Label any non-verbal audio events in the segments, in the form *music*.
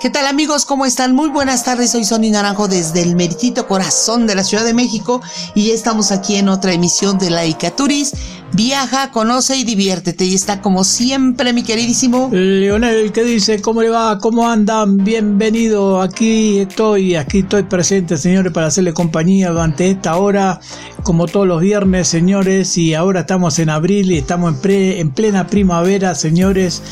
¿Qué tal amigos? ¿Cómo están? Muy buenas tardes, soy Sonny Naranjo desde el meritito corazón de la Ciudad de México y estamos aquí en otra emisión de Laica Turis. Viaja, conoce y diviértete. Y está como siempre mi queridísimo Leonel, ¿qué dice? ¿Cómo le va? ¿Cómo andan? Bienvenido. Aquí estoy, aquí estoy presente, señores, para hacerle compañía durante esta hora, como todos los viernes, señores. Y ahora estamos en abril y estamos en, en plena primavera, señores.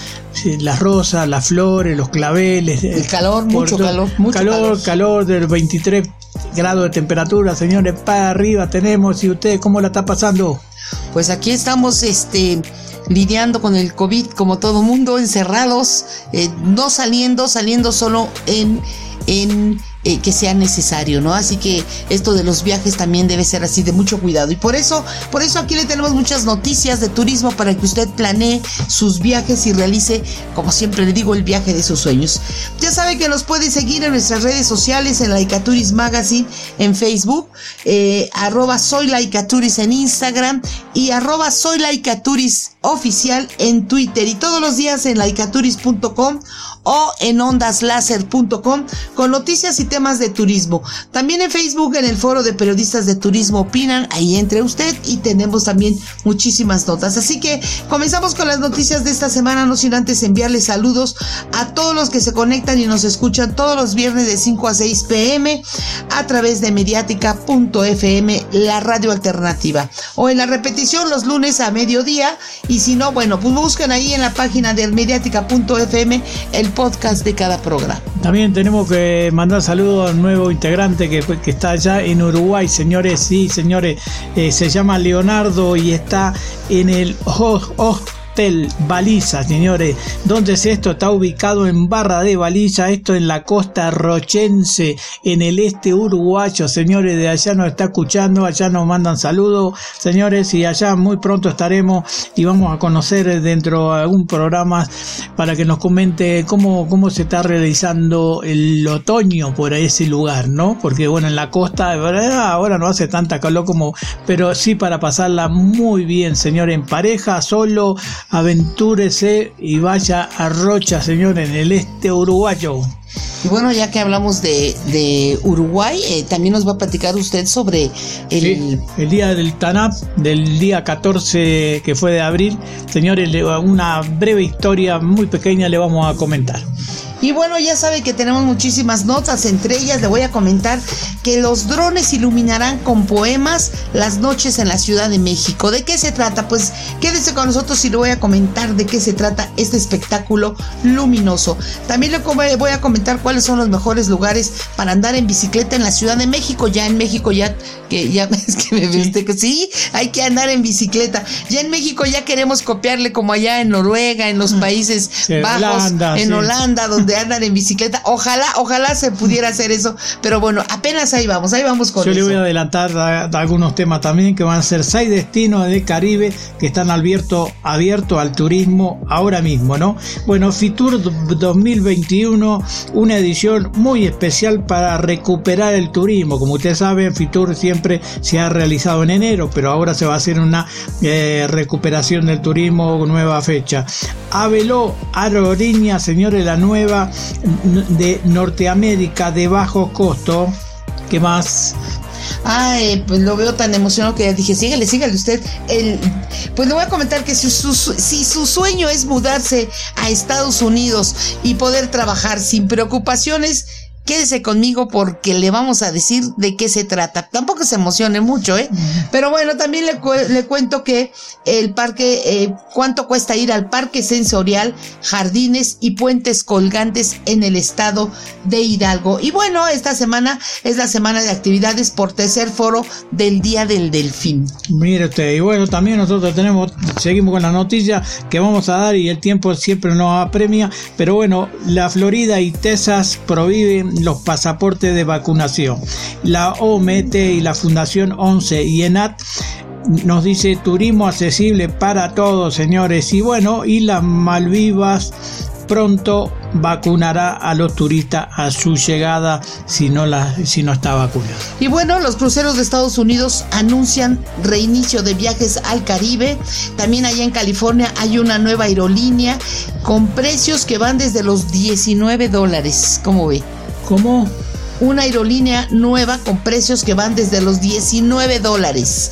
Las rosas, las flores, los claveles. El calor, mucho calor, mucho calor. Calor, calor del 23 grados de temperatura, señores. Para arriba tenemos. ¿Y usted cómo la está pasando? Pues aquí estamos, este lidiando con el COVID como todo mundo, encerrados, eh, no saliendo, saliendo solo en, en eh, que sea necesario, ¿no? Así que esto de los viajes también debe ser así de mucho cuidado. Y por eso, por eso aquí le tenemos muchas noticias de turismo para que usted planee sus viajes y realice, como siempre le digo, el viaje de sus sueños. Ya sabe que nos puede seguir en nuestras redes sociales, en Laicaturis Magazine, en Facebook, eh, arroba soy Laicaturis en Instagram y arroba soy Laicaturis oficial en Twitter y todos los días en laicaturis.com o en ondaslaser.com con noticias y temas de turismo. También en Facebook, en el foro de periodistas de turismo opinan, ahí entre usted y tenemos también muchísimas notas. Así que comenzamos con las noticias de esta semana, no sin antes enviarles saludos a todos los que se conectan y nos escuchan todos los viernes de 5 a 6 pm a través de mediática.fm, la radio alternativa, o en la repetición los lunes a mediodía y si no, bueno, pues busquen ahí en la página del mediática.fm el podcast de cada programa. También tenemos que mandar saludos a un nuevo integrante que, que está allá en Uruguay, señores, sí, señores, eh, se llama Leonardo y está en el Baliza, señores. ¿Dónde es esto? Está ubicado en Barra de Baliza, esto en la costa rochense, en el este uruguayo, señores. De allá nos está escuchando, allá nos mandan saludos, señores, y allá muy pronto estaremos y vamos a conocer dentro de algún programa para que nos comente cómo, cómo se está realizando el otoño por ese lugar, ¿no? Porque bueno, en la costa, ahora no hace tanta calor como, pero sí para pasarla muy bien, señores, en pareja, solo aventúrese y vaya a Rocha, señor, en el este uruguayo. Y bueno, ya que hablamos de, de Uruguay, eh, también nos va a platicar usted sobre el... Sí, el día del TANAP, del día 14 que fue de abril. Señores, una breve historia muy pequeña le vamos a comentar. Y bueno, ya sabe que tenemos muchísimas notas, entre ellas le voy a comentar que los drones iluminarán con poemas las noches en la Ciudad de México. ¿De qué se trata? Pues quédese con nosotros y le voy a comentar de qué se trata este espectáculo luminoso. También le voy a comentar cuáles son los mejores lugares para andar en bicicleta en la Ciudad de México. Ya en México ya que ya *laughs* es que me viste que sí, hay que andar en bicicleta. Ya en México ya queremos copiarle como allá en Noruega, en los países bajos, Holanda, en sí. Holanda donde andan en bicicleta. Ojalá, ojalá se pudiera hacer eso, pero bueno, apenas ahí vamos, ahí vamos con Yo le eso. voy a adelantar a- a algunos temas también que van a ser seis destinos del Caribe que están abiertos abierto al turismo ahora mismo, ¿no? Bueno, Fitur 2021, una edición muy especial para recuperar el turismo. Como ustedes saben, Fitur siempre se ha realizado en enero, pero ahora se va a hacer una eh, recuperación del turismo, nueva fecha. Aveló Aerolínea, señores, la nueva de Norteamérica de bajo costo. ¿Qué más? Ay, pues lo veo tan emocionado que ya dije, sígale, sígale usted. El, pues le voy a comentar que si si su sueño es mudarse a Estados Unidos y poder trabajar sin preocupaciones, quédese conmigo porque le vamos a decir de qué se trata. Tampoco se emocione mucho, ¿eh? Pero bueno, también le, cu- le cuento que el parque, eh, cuánto cuesta ir al parque sensorial, jardines y puentes colgantes en el estado de Hidalgo. Y bueno, esta semana es la semana de actividades por tercer foro del Día del Delfín. Mire usted, y bueno, también nosotros tenemos, seguimos con la noticia que vamos a dar y el tiempo siempre nos apremia, pero bueno, la Florida y Texas prohíben los pasaportes de vacunación. La OMT y la Fundación 11 y ENAT nos dice turismo accesible para todos, señores. Y bueno, y las Malvivas pronto vacunará a los turistas a su llegada si no, la, si no está vacunado. Y bueno, los cruceros de Estados Unidos anuncian reinicio de viajes al Caribe. También allá en California hay una nueva aerolínea con precios que van desde los 19 dólares. ¿Cómo ve? ¿Cómo? Una aerolínea nueva con precios que van desde los 19 dólares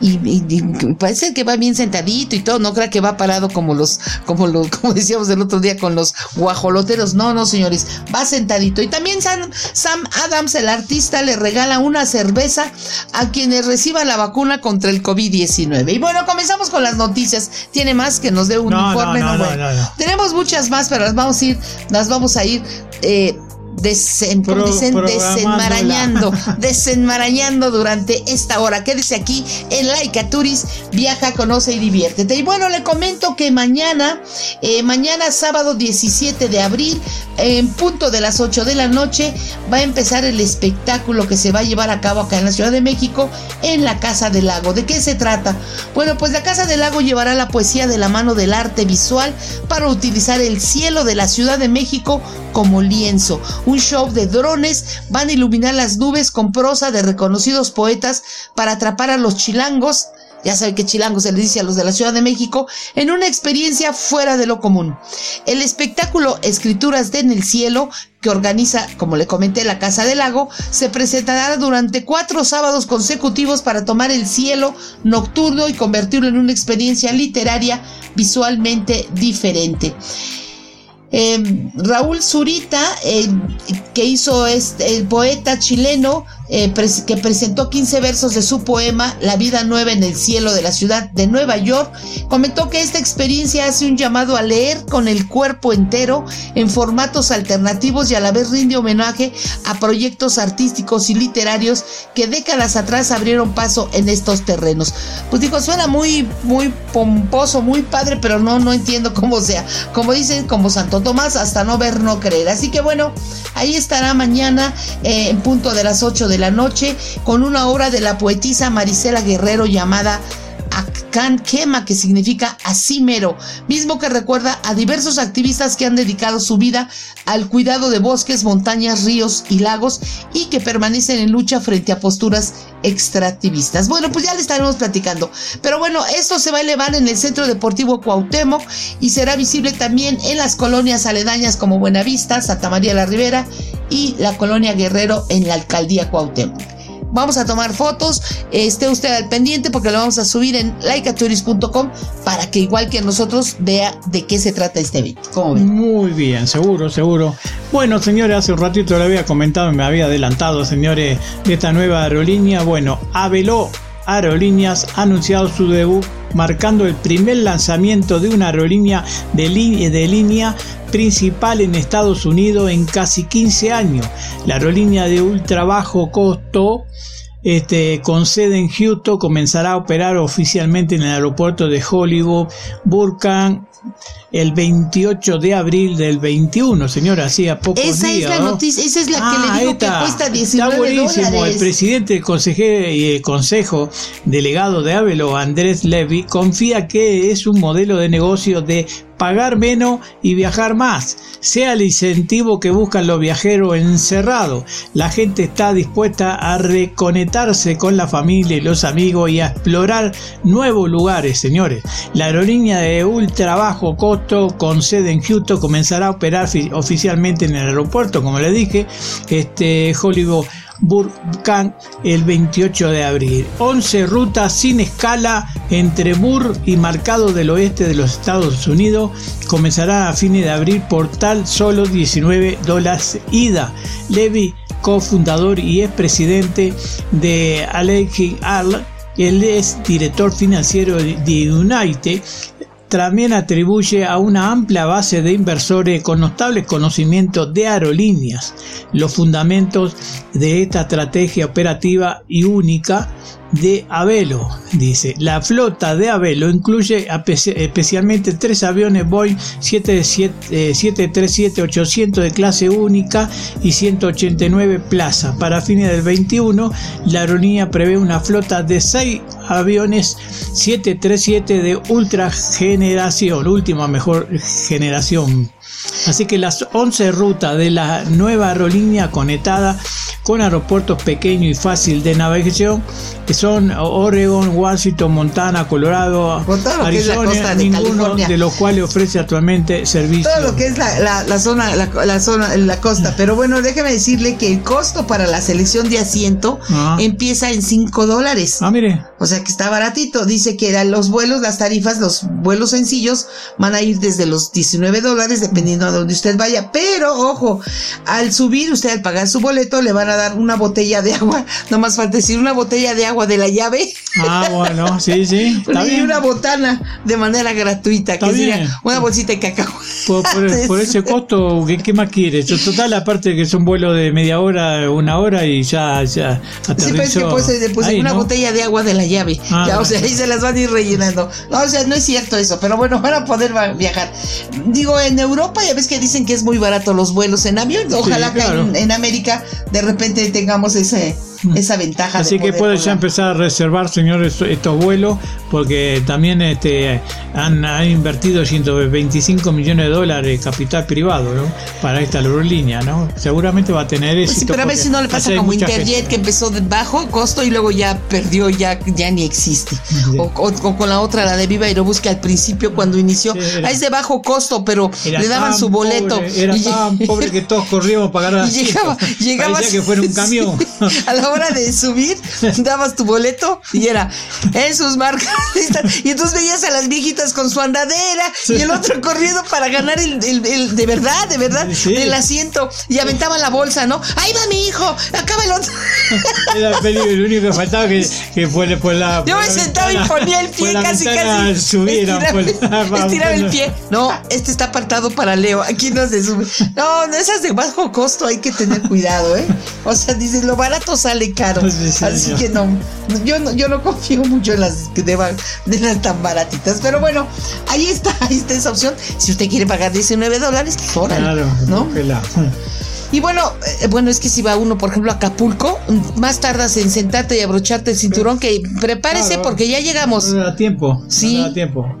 y, parece que va bien sentadito y todo, no crea que va parado como los, como los, *laughs* como decíamos el otro día con los guajoloteros, no, no señores, va sentadito. Y también Sam, Sam Adams, el artista, le regala una cerveza a quienes reciban la vacuna contra el COVID-19. Y bueno, comenzamos con las noticias. Tiene más que nos dé un informe, no, Tenemos muchas más, pero las vamos a ir, las vamos a ir eh, desen, dicen? desenmarañando, *laughs* desenmarañando durante esta hora. Quédese aquí en Laika Turis, viaja, conoce y diviértete. Y bueno, le comento que mañana, eh, mañana sábado 17 de abril, en punto de las 8 de la noche, va a empezar el espectáculo que se va a llevar a cabo acá en la Ciudad de México en la Casa del Lago. ¿De qué se trata? Bueno, pues la Casa del Lago llevará la poesía de la mano del arte visual para utilizar el cielo de la Ciudad de México como lienzo un show de drones, van a iluminar las nubes con prosa de reconocidos poetas para atrapar a los chilangos ya sabe que chilango se le dice a los de la Ciudad de México, en una experiencia fuera de lo común. El espectáculo Escrituras de en el Cielo, que organiza, como le comenté, la Casa del Lago, se presentará durante cuatro sábados consecutivos para tomar el cielo nocturno y convertirlo en una experiencia literaria visualmente diferente. Em, Raúl Zurita, em, que hizo este, el poeta chileno, eh, que presentó 15 versos de su poema La vida nueva en el cielo de la ciudad de Nueva York, comentó que esta experiencia hace un llamado a leer con el cuerpo entero en formatos alternativos y a la vez rinde homenaje a proyectos artísticos y literarios que décadas atrás abrieron paso en estos terrenos. Pues digo, suena muy, muy pomposo, muy padre, pero no, no entiendo cómo sea. Como dicen, como Santo Tomás, hasta no ver, no creer. Así que bueno, ahí estará mañana eh, en punto de las 8 de la noche con una obra de la poetisa Marisela Guerrero llamada Akan Kema, que significa así mero, mismo que recuerda a diversos activistas que han dedicado su vida al cuidado de bosques, montañas, ríos y lagos y que permanecen en lucha frente a posturas extractivistas. Bueno, pues ya le estaremos platicando. Pero bueno, esto se va a elevar en el Centro Deportivo Cuauhtémoc y será visible también en las colonias aledañas como Buenavista, Santa María la Ribera y la colonia Guerrero en la alcaldía Cuauhtémoc vamos a tomar fotos, esté usted al pendiente porque lo vamos a subir en likeaturis.com para que igual que nosotros vea de qué se trata este evento. Muy bien, seguro, seguro. Bueno, señores, hace un ratito le había comentado, me había adelantado, señores, de esta nueva aerolínea. Bueno, Aveló Aerolíneas ha anunciado su debut marcando el primer lanzamiento de una aerolínea de, de línea principal en Estados Unidos en casi 15 años. La aerolínea de ultra bajo costo este, con sede en Houston comenzará a operar oficialmente en el aeropuerto de Hollywood, Burkan el 28 de abril del 21, señora, hacía pocos esa días. Esa es la noticia, esa es la que le ah, digo que cuesta 19 Está buenísimo. El presidente del consejero y el consejo delegado de Avelo, Andrés Levy, confía que es un modelo de negocio de pagar menos y viajar más, sea el incentivo que buscan los viajeros encerrados. La gente está dispuesta a reconectarse con la familia y los amigos y a explorar nuevos lugares, señores. La aerolínea de ultra bajo costo con sede en Houston comenzará a operar oficialmente en el aeropuerto, como le dije, este Hollywood Burkan el 28 de abril. 11 rutas sin escala entre Burr y Marcado del Oeste de los Estados Unidos comenzará a fines de abril por tal solo 19 dólares ida. Levy, cofundador y expresidente de Allegheny Arl, él es director financiero de United también atribuye a una amplia base de inversores con notables conocimientos de aerolíneas los fundamentos de esta estrategia operativa y única de Avelo. Dice, la flota de Avelo incluye especialmente tres aviones Boeing 737-800 de clase única y 189 plaza. Para fines del 21, la aerolínea prevé una flota de seis aviones 737 de ultra generación, última mejor generación. Así que las 11 rutas de la nueva aerolínea conectada con aeropuertos pequeños y fácil de navegación que son Oregon, Washington, Montana, Colorado, Arizona, ninguno de, los cuales ofrece actualmente servicio. Todo lo que es la, zona, la, zona, la costa. Pero bueno, déjeme decirle que el costo para la selección de asiento ah. empieza en 5 dólares. Ah, mire. O sea que está baratito. Dice que los vuelos, las tarifas, los vuelos sencillos van a ir desde los 19 dólares dependiendo de donde usted vaya. Pero ojo, al subir usted al pagar su boleto le van a dar una botella de agua. *laughs* No más falta decir una botella de agua de la llave. Ah, bueno, sí, sí. *laughs* y una botana de manera gratuita, que sería una bolsita de cacao. Por, *laughs* ese costo, ¿qué, más quieres? Total, aparte que es un vuelo de media hora, una hora y ya, ya aterrizó. Sí, que pues, una botella de agua de la llave. Ah, o sea, ahí se las van a ir rellenando. No, o sea, no es cierto eso, pero bueno, van a poder viajar. Digo, en Europa ya ves que dicen que es muy barato los vuelos en avión. Ojalá que en América de repente tengamos ese esa ventaja. Así que puede ya empezar a reservar, señores, estos vuelos, porque también este, han, invertido 125 millones de dólares capital privado ¿no? para esta aerolínea, ¿no? Seguramente va a tener eso. Pues sí, pero a ver si no le pasa como Interjet, que empezó de bajo costo y luego ya perdió, ya, ya ni existe. O, con la otra, la de Viva Aerobús, que al principio cuando inició, ah, es de bajo costo, pero le daban su boleto. era tan pobre que todos corríamos para pagar *laughs* Y llegaba, llegaba que fuera un *laughs* camión. a la hora de subir, dabas tu boleto y era en sus marcas. Y entonces veías a las viejitas con su andadera y el otro corriendo para ganar el, de verdad, de verdad, el asiento. Y aventaba la bolsa, ¿no? Ahí va mi hijo, acaba el otro. *laughs* Era el único que faltaba que, que fue por la. Yo me sentaba y ponía el pie casi, casi. Subieron, *laughs* estiraba, el pie. No, este está apartado para Leo. Aquí no se sube. No, no, esas de bajo costo hay que tener cuidado, ¿eh? O sea, dices, lo barato sale caro. Así que no, yo no, yo no confío mucho en las de, de las tan baratitas. Pero bueno, ahí está, *laughs* ahí está esa opción. Si usted quiere pagar 19 dólares, claro, ¿no? Y bueno, eh, bueno, es que si va uno, por ejemplo, a Acapulco, más tardas en sentarte y abrocharte el cinturón que prepárese porque ya llegamos. No da tiempo. Sí. No da tiempo.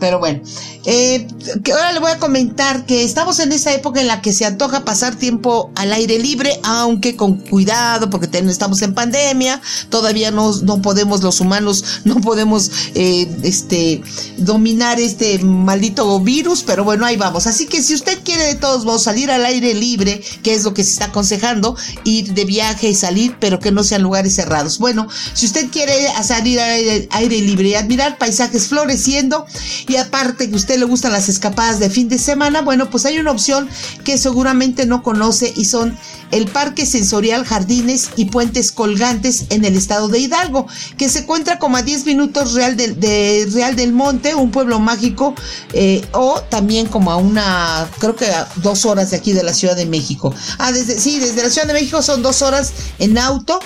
Pero bueno, eh, que ahora le voy a comentar que estamos en esa época en la que se antoja pasar tiempo al aire libre, aunque con cuidado, porque estamos en pandemia, todavía no, no podemos, los humanos *laughs* no podemos eh, este, dominar este maldito virus, pero bueno, ahí vamos. Así que si usted quiere de todos modos salir al aire libre, que es lo que se está aconsejando, ir de viaje y salir, pero que no sean lugares cerrados. Bueno, si usted quiere salir al aire, aire libre y admirar paisajes floreciendo, y aparte que usted le gustan las escapadas de fin de semana, bueno, pues hay una opción que seguramente no conoce y son el Parque Sensorial Jardines y Puentes Colgantes en el estado de Hidalgo, que se encuentra como a 10 minutos Real de Real del Monte, un pueblo mágico, eh, o también como a una, creo que a dos horas de aquí de la Ciudad de México. Ah, desde, sí, desde la Ciudad de México son dos horas en auto.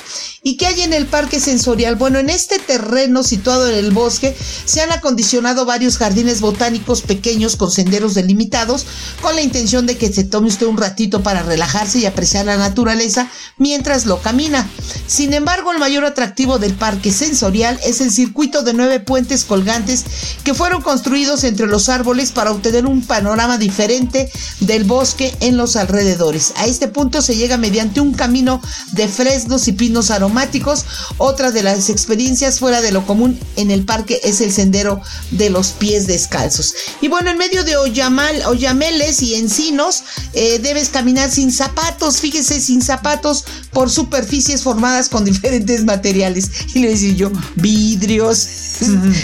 ¿Y qué hay en el Parque Sensorial? Bueno, en este terreno situado en el bosque se han acondicionado varios jardines botánicos pequeños con senderos delimitados, con la intención de que se tome usted un ratito para relajarse y apreciar la naturaleza mientras lo camina. Sin embargo, el mayor atractivo del parque sensorial es el circuito de nueve puentes colgantes que fueron construidos entre los árboles para obtener un panorama diferente del bosque en los alrededores. A este punto se llega mediante un camino de fresnos y pinos aromáticos. Otra de las experiencias fuera de lo común en el parque es el sendero de los pies descalzos. Y bueno, en medio de Oyamal, Oyameles y encinos eh, debes caminar sin zapatos. Sin zapatos por superficies formadas con diferentes materiales. Y le decía yo, vidrios.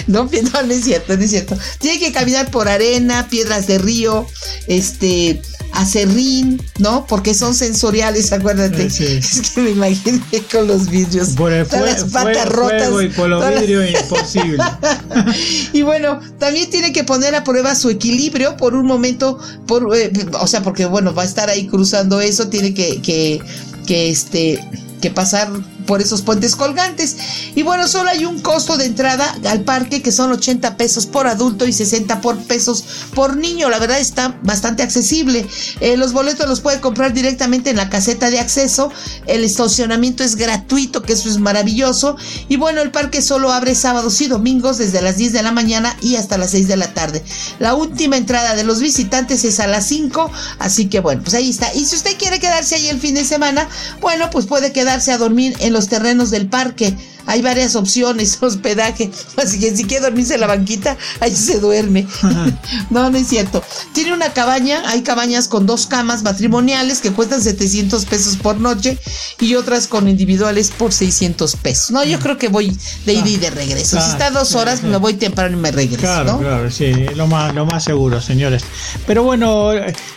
no, no, es cierto, no es cierto. Tiene que caminar por arena, piedras de río, este, acerrín, ¿no? Porque son sensoriales, acuérdate. Es que me imaginé con los vidrios. Por el las patas rotas. y por los vidrios imposible. *laughs* y bueno, también tiene que poner a prueba su equilibrio por un momento, por, eh, o sea, porque bueno, va a estar ahí cruzando eso, tiene que, que, que este que pasar por esos puentes colgantes. Y bueno, solo hay un costo de entrada al parque que son 80 pesos por adulto y 60 por pesos por niño. La verdad está bastante accesible. Eh, los boletos los puede comprar directamente en la caseta de acceso. El estacionamiento es gratuito, que eso es maravilloso. Y bueno, el parque solo abre sábados y domingos desde las 10 de la mañana y hasta las 6 de la tarde. La última entrada de los visitantes es a las 5. Así que bueno, pues ahí está. Y si usted quiere quedarse ahí el fin de semana, bueno, pues puede quedarse a dormir en los terrenos del parque. Hay varias opciones, *laughs* hospedaje. Así que si quiere dormirse en la banquita, ahí se duerme. *laughs* no, no es cierto. Tiene una cabaña, hay cabañas con dos camas matrimoniales que cuestan 700 pesos por noche y otras con individuales por 600 pesos. No, yo creo que voy de ida y de regreso. si está dos horas, me voy temprano y me regreso. Claro, claro, sí, lo más, lo más seguro, señores. Pero bueno,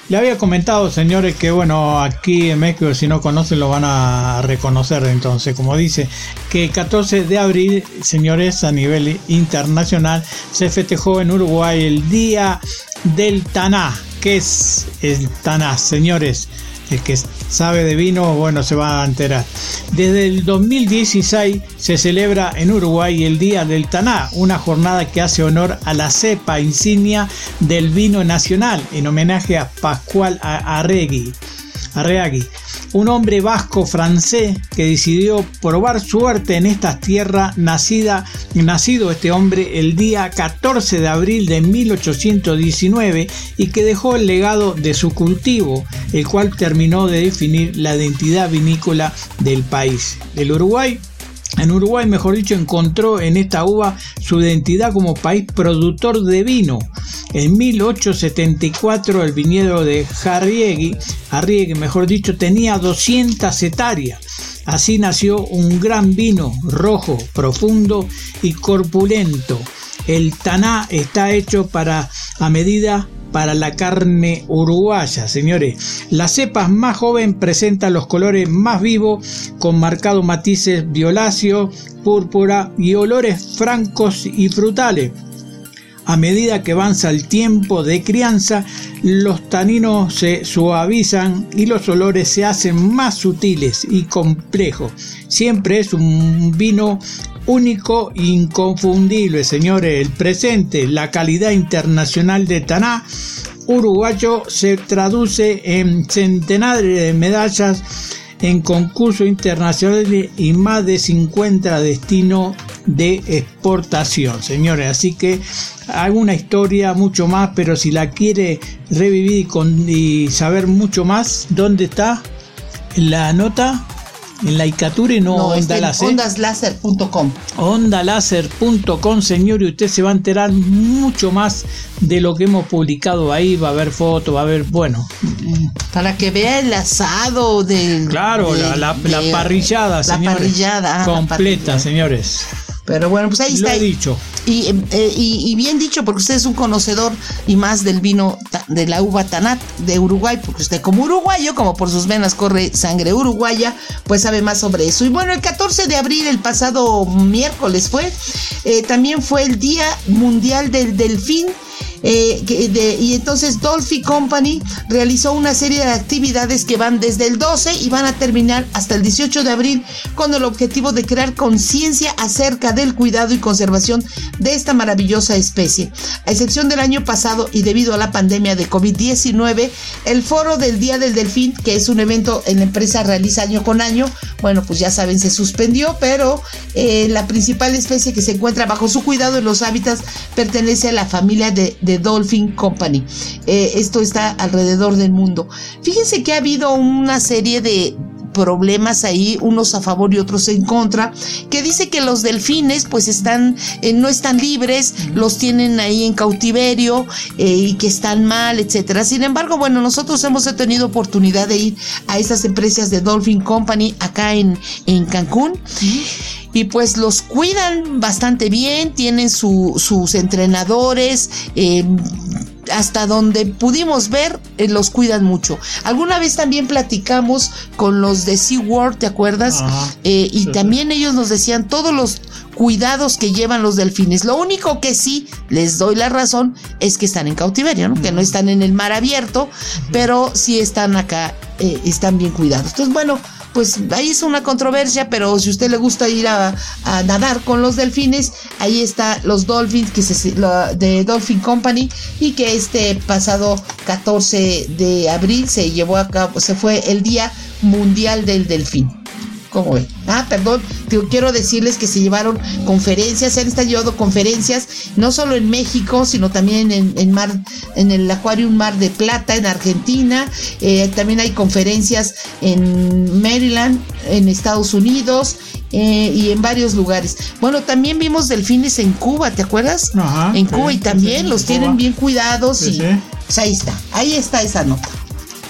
le había comentado, señores, que bueno, aquí en México, si no conocen, lo van a reconocer. Entonces, como dice, que 14 12 de abril, señores, a nivel internacional, se festejó en Uruguay el Día del Taná. ¿Qué es el Taná, señores? El que sabe de vino, bueno, se va a enterar. Desde el 2016 se celebra en Uruguay el Día del Taná, una jornada que hace honor a la cepa insignia del vino nacional, en homenaje a Pascual Arregui. Un hombre vasco francés que decidió probar suerte en esta tierra nacida, nacido este hombre el día 14 de abril de 1819 y que dejó el legado de su cultivo, el cual terminó de definir la identidad vinícola del país. El Uruguay en Uruguay, mejor dicho, encontró en esta uva su identidad como país productor de vino. En 1874 el viñedo de Jarriegui, Arriegui mejor dicho, tenía 200 hectáreas. Así nació un gran vino rojo, profundo y corpulento. El taná está hecho para a medida para la carne uruguaya, señores. Las cepas más joven presentan los colores más vivos con marcados matices violáceos, púrpura y olores francos y frutales. A medida que avanza el tiempo de crianza, los taninos se suavizan y los olores se hacen más sutiles y complejos. Siempre es un vino único e inconfundible, señores. El presente, la calidad internacional de Taná uruguayo se traduce en centenares de medallas en concursos internacionales y más de 50 destinos de exportación, señores. Así que alguna historia mucho más, pero si la quiere revivir y saber mucho más, ¿dónde está la nota? En la Icature no, no Onda Láser. Ondaslaser.com. Ondalaser.com, señor, y usted se va a enterar mucho más de lo que hemos publicado ahí. Va a haber fotos, va a haber, bueno. Para que vea el asado de. Claro, la, la, parrillada, la Parrillada, ah, completa, señores. Pero bueno, pues ahí está. He dicho. Eh, y, y, bien dicho, porque usted es un conocedor y más del vino de la uva Tanat de Uruguay, porque usted como uruguayo, como por sus venas corre sangre uruguaya, pues sabe más sobre eso. Y bueno, el 14 de abril, el pasado miércoles fue, eh, también fue el Día Mundial del Delfín eh, y entonces Dolphy Company realizó una serie de actividades que van desde el 12 y van a terminar hasta el 18 de abril con el objetivo de crear conciencia acerca del cuidado y conservación de esta maravillosa especie. A excepción del año pasado y debido a la pandemia de COVID-19, el foro del Día del Delfín, que es un evento en la empresa realiza año con año, bueno, pues ya saben, se suspendió, pero eh, la principal especie que se encuentra bajo su cuidado en los hábitats pertenece a la familia de de Dolphin Company. Eh, esto está alrededor del mundo. Fíjense que ha habido una serie de problemas ahí, unos a favor y otros en contra, que dice que los delfines pues están, eh, no están libres, los tienen ahí en cautiverio eh, y que están mal, etcétera. Sin embargo, bueno, nosotros hemos tenido oportunidad de ir a esas empresas de Dolphin Company acá en, en Cancún y pues los cuidan bastante bien, tienen sus entrenadores. Eh, hasta donde pudimos ver, eh, los cuidan mucho. Alguna vez también platicamos con los de SeaWorld, ¿te acuerdas? Eh, y también ellos nos decían todos los cuidados que llevan los delfines. Lo único que sí les doy la razón es que están en cautiverio, ¿no? Que no están en el mar abierto, pero sí están acá, eh, están bien cuidados. Entonces, bueno, pues ahí es una controversia, pero si usted le gusta ir a, nadar con los delfines, ahí está los Dolphins que se, de Dolphin Company y que este pasado 14 de abril se llevó a cabo, se fue el Día Mundial del Delfín. ¿Cómo ve? Ah, perdón, quiero decirles que se llevaron conferencias, se han estallado conferencias, no solo en México, sino también en, mar, en el Acuario Mar de Plata, en Argentina. Eh, también hay conferencias en Maryland, en Estados Unidos. Eh, y en varios lugares. Bueno, también vimos delfines en Cuba, ¿te acuerdas? en Cuba y también los tienen bien cuidados y pues ahí está, ahí está esa nota.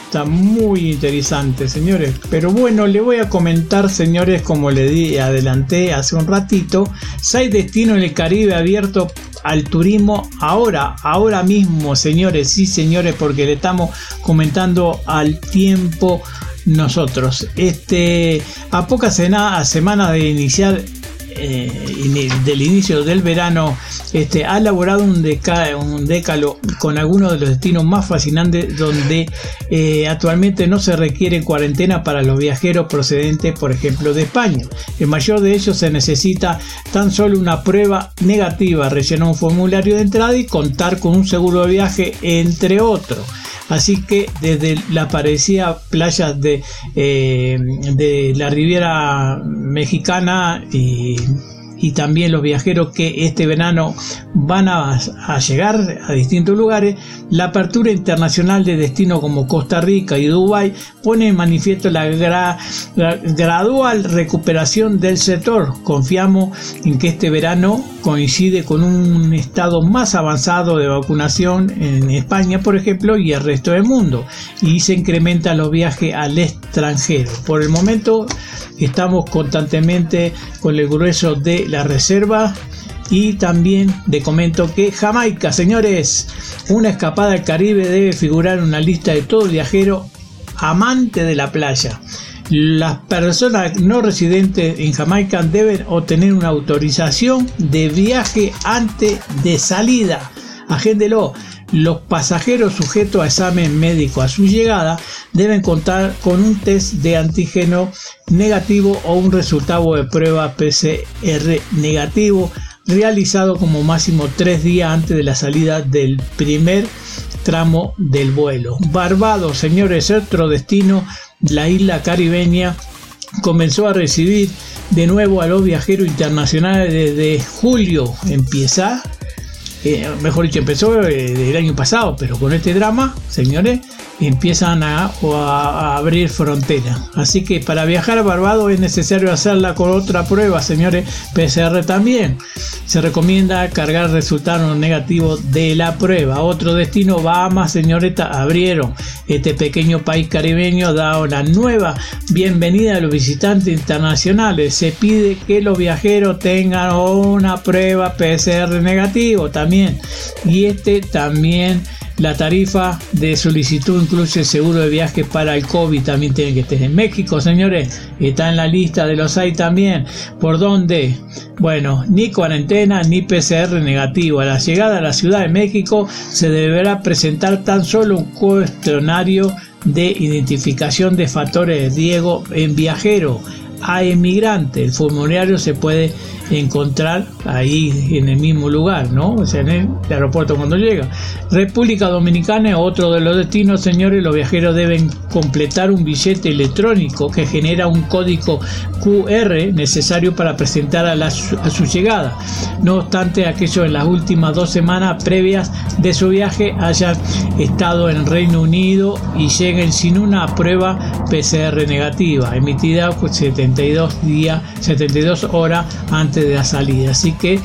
Está muy interesante, señores. Pero bueno, le voy a comentar, señores, como le di, adelanté hace un ratito, seis destinos en el Caribe abierto al turismo ahora, ahora mismo, señores, sí, señores, porque le estamos comentando al tiempo nosotros. Este, a pocas semanas de iniciar eh, del inicio del verano, este, ha elaborado un, un décalo con algunos de los destinos más fascinantes donde eh, actualmente no se requiere cuarentena para los viajeros procedentes, por ejemplo, de España. El mayor de ellos se necesita tan solo una prueba negativa, rellenar un formulario de entrada y contar con un seguro de viaje, entre otros. Así que desde la parecida playas de, eh, de la Riviera Mexicana y you. Y también los viajeros que este verano van a, llegar a distintos lugares, la apertura internacional de destinos como Costa Rica y Dubái pone en manifiesto la, gradual recuperación del sector. Confiamos en que este verano coincide con un estado más avanzado de vacunación en España, por ejemplo, y el resto del mundo, y se incrementan los viajes al extranjero. Por el momento estamos constantemente con el grueso de la reserva y también le comento que Jamaica, señores, una escapada al Caribe debe figurar en una lista de todo viajero amante de la playa. Las personas no residentes en Jamaica deben obtener una autorización de viaje antes de salida. Agéndelo. Los pasajeros sujetos a examen médico a su llegada deben contar con un test de antígeno negativo o un resultado de prueba PCR negativo realizado como máximo tres días antes de la salida del primer tramo del vuelo. Barbados, señores, otro destino, la isla caribeña comenzó a recibir de nuevo a los viajeros internacionales desde julio. Empieza mejor dicho, empezó eh, el año pasado, pero con este drama, señores, empiezan a, abrir fronteras. Así que para viajar a Barbados es necesario hacerla con otra prueba, señores, PCR también. Se recomienda cargar resultados negativos de la prueba. Otro destino, Bahamas, señores, abrieron. Este pequeño país caribeño da una nueva bienvenida a los visitantes internacionales. Se pide que los viajeros tengan una prueba PCR negativo también. Y este también la tarifa de solicitud incluye seguro de viaje para el COVID. También tiene que estar en México, señores. Está en la lista de los hay también. ¿Por dónde? Bueno, ni cuarentena ni PCR negativo. A la llegada a la Ciudad de México se deberá presentar tan solo un cuestionario de identificación de factores de riesgo en viajero a emigrante. El formulario se puede encontrar ahí en el mismo lugar, ¿no? O sea, en el aeropuerto cuando llega. República Dominicana otro de los destinos, señores. Los viajeros deben completar un billete electrónico que genera un código QR necesario para presentar a, a su llegada. No obstante, aquellos en las últimas dos semanas previas de su viaje hayan estado en Reino Unido y lleguen sin una prueba PCR negativa emitida, pues se 72 días, 72 horas antes de la salida. Así que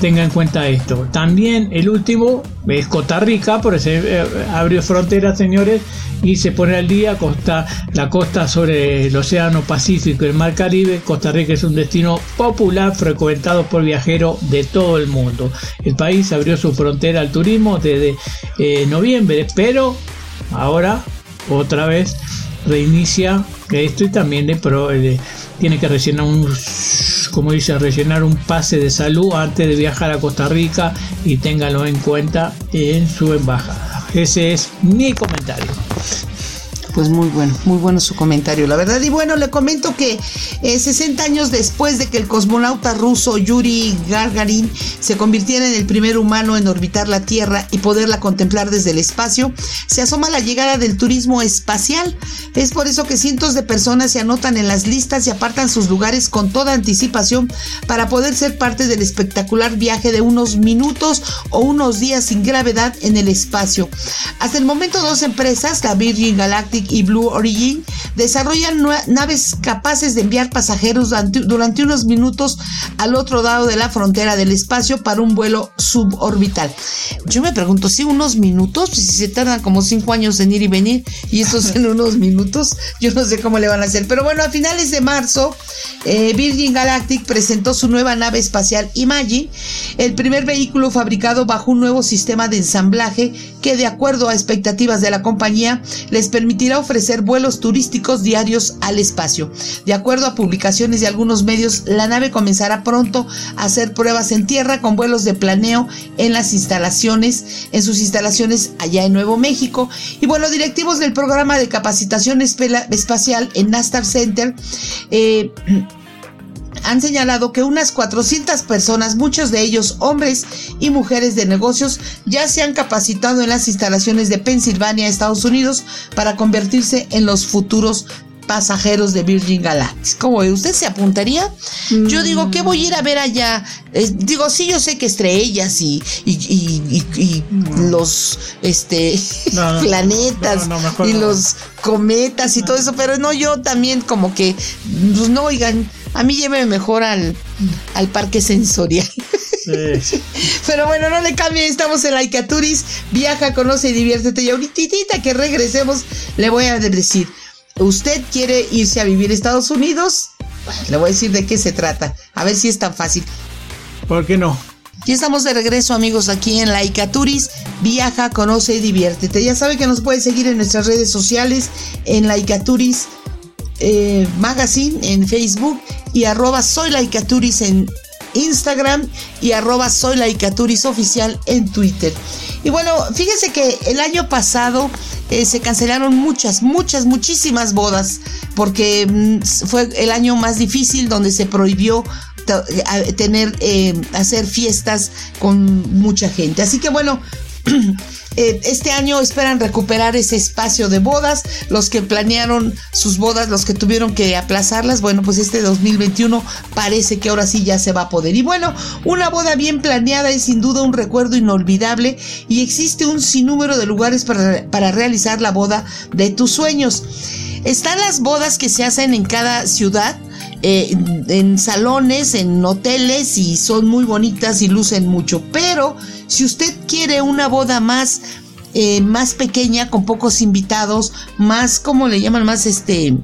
tenga en cuenta esto. También el último es Costa Rica, por eso eh, abrió fronteras, señores, y se pone al día costa, la costa sobre el Océano Pacífico y el Mar Caribe. Costa Rica es un destino popular frecuentado por viajeros de todo el mundo. El país abrió su frontera al turismo desde eh, noviembre, pero ahora otra vez reinicia esto y también de, tiene que rellenar un como dice rellenar un pase de salud antes de viajar a Costa Rica y téngalo en cuenta en su embajada. Ese es mi comentario pues muy bueno, muy bueno su comentario, la verdad. Y bueno, le comento que 60 eh, años después de que el cosmonauta ruso Yuri Gagarin se convirtiera en el primer humano en orbitar la Tierra y poderla contemplar desde el espacio, se asoma la llegada del turismo espacial. Es por eso que cientos de personas se anotan en las listas y apartan sus lugares con toda anticipación para poder ser parte del espectacular viaje de unos minutos o unos días sin gravedad en el espacio. Hasta el momento dos empresas, la Virgin Galactic y Blue Origin desarrollan naves capaces de enviar pasajeros durante unos minutos al otro lado de la frontera del espacio para un vuelo suborbital. Yo me pregunto, si unos minutos, si se tardan como cinco años en ir y venir y estos en *laughs* unos minutos, yo no sé cómo le van a hacer. Pero bueno, a finales de marzo, eh, Virgin Galactic presentó su nueva nave espacial Imagine, el primer vehículo fabricado bajo un nuevo sistema de ensamblaje que de acuerdo a expectativas de la compañía les permitirá ofrecer vuelos turísticos diarios al espacio. De acuerdo a publicaciones de algunos medios, la nave comenzará pronto a hacer pruebas en tierra con vuelos de planeo en las instalaciones, en sus instalaciones allá en Nuevo México. Y bueno, directivos del programa de capacitación espacial en Nastar Center eh, han señalado que unas 400 personas, muchos de ellos hombres y mujeres de negocios, ya se han capacitado en las instalaciones de Pensilvania, Estados Unidos, para convertirse en los futuros pasajeros de Virgin Galactic. ¿Cómo usted se apuntaría? Yo digo, ¿qué voy a ir a ver allá? digo, sí, yo sé que estrellas y, y, los este planetas y los cometas y todo eso, pero no, yo también como que, pues no, oigan, a mí lléveme mejor al, al parque sensorial. *laughs* Pero bueno, no le cambie, estamos en Laicaturis. Viaja, conoce y diviértete. Y ahorita que regresemos, le voy a decir: ¿Usted quiere irse a vivir a Estados Unidos? le voy a decir de qué se trata. A ver si es tan fácil. ¿Por qué no? Ya estamos de regreso, amigos, aquí en Laicaturis. Viaja, conoce y diviértete. Ya sabe que nos puede seguir en nuestras redes sociales en Laicaturis eh, Magazine en Facebook y arroba soy Laicaturis en Instagram y arroba soy oficial en Twitter. Y bueno, fíjense que el año pasado eh, se cancelaron muchas, muchas, muchísimas bodas porque mm, fue el año más difícil donde se prohibió tener, eh, hacer fiestas con mucha gente. Así que bueno, Eh, *clears throat* este año esperan recuperar ese espacio de bodas. Los que planearon sus bodas, los que tuvieron que aplazarlas, bueno, pues este 2021 parece que ahora sí ya se va a poder. Y bueno, una boda bien planeada es sin duda un recuerdo inolvidable y existe un sinnúmero de lugares para, para realizar la boda de tus sueños. Están las bodas que se hacen en cada ciudad eh, en salones, en hoteles y son muy bonitas y lucen mucho. Pero si usted quiere una boda más, eh, más pequeña, con pocos invitados, más, ¿cómo le llaman? Más este...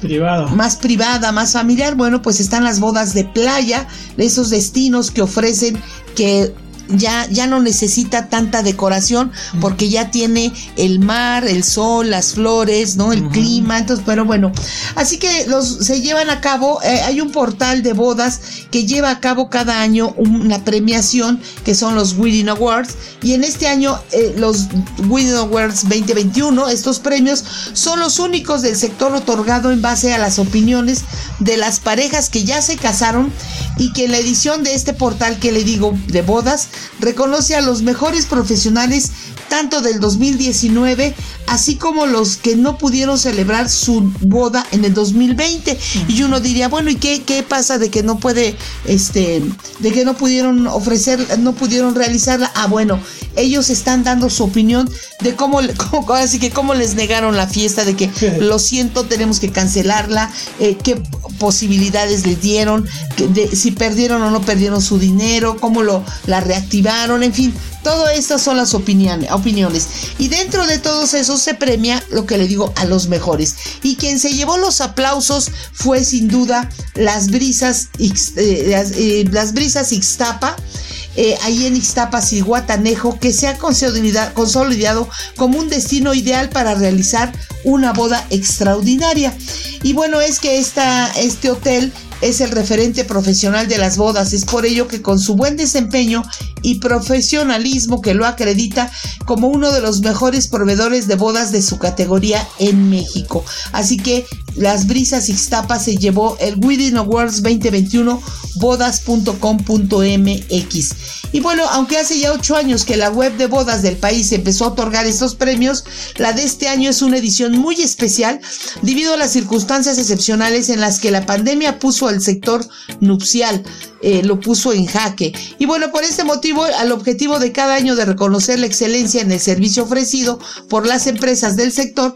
Privada. Más privada, más familiar. Bueno, pues están las bodas de playa, esos destinos que ofrecen que ya, ya no necesita tanta decoración porque ya tiene el mar, el sol, las flores, ¿no? El clima, entonces, pero bueno, así que los se llevan a cabo, eh, hay un portal de bodas que lleva a cabo cada año una premiación que son los Wedding Awards y en este año eh, los Wedding Awards 2021, estos premios son los únicos del sector otorgado en base a las opiniones de las parejas que ya se casaron y que en la edición de este portal que le digo de bodas reconoce a los mejores profesionales tanto del 2019, así como los que no pudieron celebrar su boda en el 2020. Y uno diría, bueno, ¿y qué, qué pasa de que no puede, este, de que no pudieron ofrecer, no pudieron realizarla? Ah, bueno, ellos están dando su opinión de cómo, *laughs* cómo así que cómo les negaron la fiesta, de que *laughs* lo siento, tenemos que cancelarla, eh, qué posibilidades les dieron, de, si perdieron o no perdieron su dinero, cómo lo la reactivaron, en fin, Todas estas son las opiniones, opiniones. Y dentro de todos esos se premia lo que le digo a los mejores. Y quien se llevó los aplausos fue sin duda las brisas, eh, eh, las, brisas Ixtapa. Eh, ahí en Ixtapa, Guatanejo, que se ha consolidado como un destino ideal para realizar una boda extraordinaria. Y bueno, es que esta, este hotel es el referente profesional de las bodas. Es por ello que con su buen desempeño y profesionalismo que lo acredita como uno de los mejores proveedores de bodas de su categoría en México. Así que las brisas Ixtapa se llevó el Wedding Awards 2021 bodas.com.mx. Y bueno, aunque hace ya ocho años que la web de bodas del país empezó a otorgar estos premios, la de este año es una edición muy especial debido a las circunstancias excepcionales en las que la pandemia puso al sector nupcial, eh, lo puso en jaque. Y bueno, por este motivo, al objetivo de cada año de reconocer la excelencia en el servicio ofrecido por las empresas del sector,